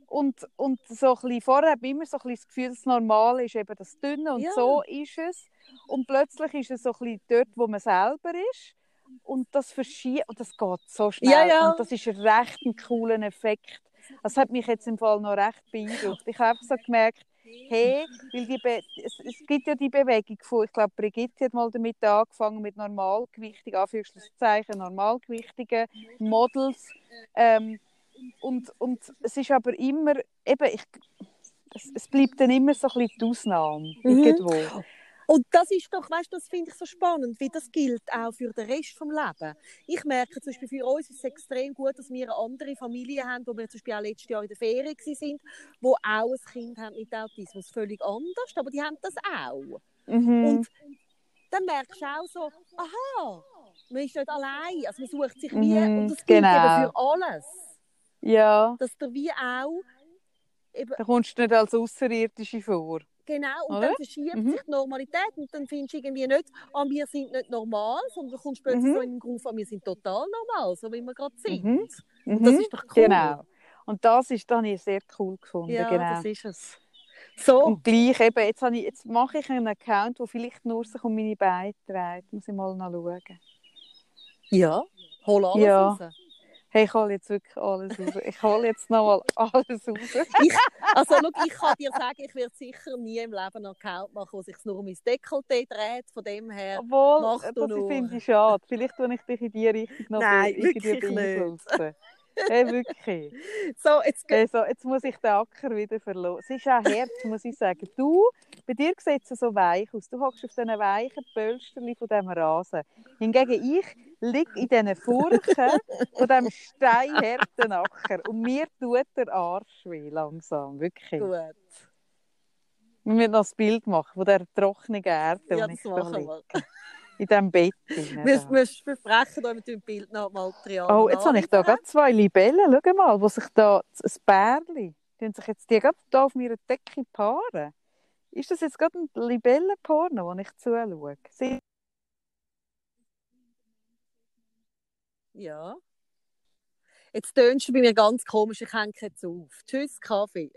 Und, und so ein vorher habe ich immer so ein das Gefühl, das Normale ist eben das Dünne und Ja. so ist es. Und plötzlich ist es so ein dort, wo man selber ist. Und das verschiebt, und das geht so schnell. Ja, ja. Und das ist ein recht ein cooler Effekt. Das hat mich jetzt im Fall noch recht beeindruckt. Ich habe einfach so gemerkt, hey, weil die Be es, es gibt ja die Bewegung von, ich glaube, Brigitte hat mal damit angefangen, mit normalgewichtigen, Anführungszeichen, normalgewichtigen Models. Ähm, und, und es ist aber immer, eben, ich, es, es bleibt dann immer so ein bisschen die Ausnahme Mhm. irgendwo. Und das ist doch, weißt du, das finde ich so spannend, wie das gilt auch für den Rest vom Leben. Ich merke zum Beispiel für uns ist es extrem gut, dass wir eine andere Familie haben, wo wir zum Beispiel auch letztes Jahr in der Ferien sind, wo auch ein Kind haben mit Autismus, völlig anders, aber die haben das auch. Mhm. Und dann merkst du auch so, aha, man ist nicht allein, also man sucht sich wie, Mhm, und das gilt genau. eben für alles, ja, dass der wie auch eben da kommst du nicht als Außerirdische vor. Genau, und Oder? dann verschiebt Mhm. sich die Normalität und dann findest du irgendwie nicht, ah, wir sind nicht normal, sondern du kommst plötzlich Mhm. so in den Groove, ah, wir sind total normal, so wie wir gerade sind. Mhm. Und das Mhm, ist doch cool. Genau. Und das ist dann sehr cool gefunden. Ja, genau. das ist es. So, Und gleich eben, jetzt, habe ich, jetzt mache ich einen Account, der vielleicht nur sich um meine Beine dreht. Muss ich mal noch schauen. ja, hol alles Ja. raus. Hey, ich hole jetzt wirklich alles raus. Ich hole jetzt noch mal alles raus. Ich, also, schau, ich kann dir sagen, ich werde sicher nie im Leben einen Account machen, wo sich nur um mein Dekolleté dreht. Von dem her, Obwohl, Mach das du nur. finde ich schade. Vielleicht tue ich dich in die Richtung noch Nein, wirklich nicht. beeinflussen. Hey, wirklich. so, jetzt ge- Also, jetzt muss ich den Acker wieder verloren. Es ist auch hart, muss ich sagen. Du, bei dir sieht es so weich aus. Du hockst auf diesen weichen Pölsterli von diesem Rasen. Hingegen ich liege in diesen Furchen von diesem steinharten Acker. Und mir tut der Arsch weh langsam. Wirklich. gut. Wir müssen noch ein Bild machen von dieser trockenen Erde, Ja, wo ich da liege. In diesem Bett. Wir da. müssen versprechen, da mit dem Bild noch Material. Oh, jetzt habe ich da gerade zwei Libellen. Schau mal, wo sich da ein Bärli, die sich jetzt die gerade da auf meiner Decke paaren. Ist das jetzt gerade ein Libellenporno, wo ich zuschaue? Sie Ja. Jetzt tönst du bei mir ganz komisch, ich hänge jetzt auf. Tschüss, Kaffee.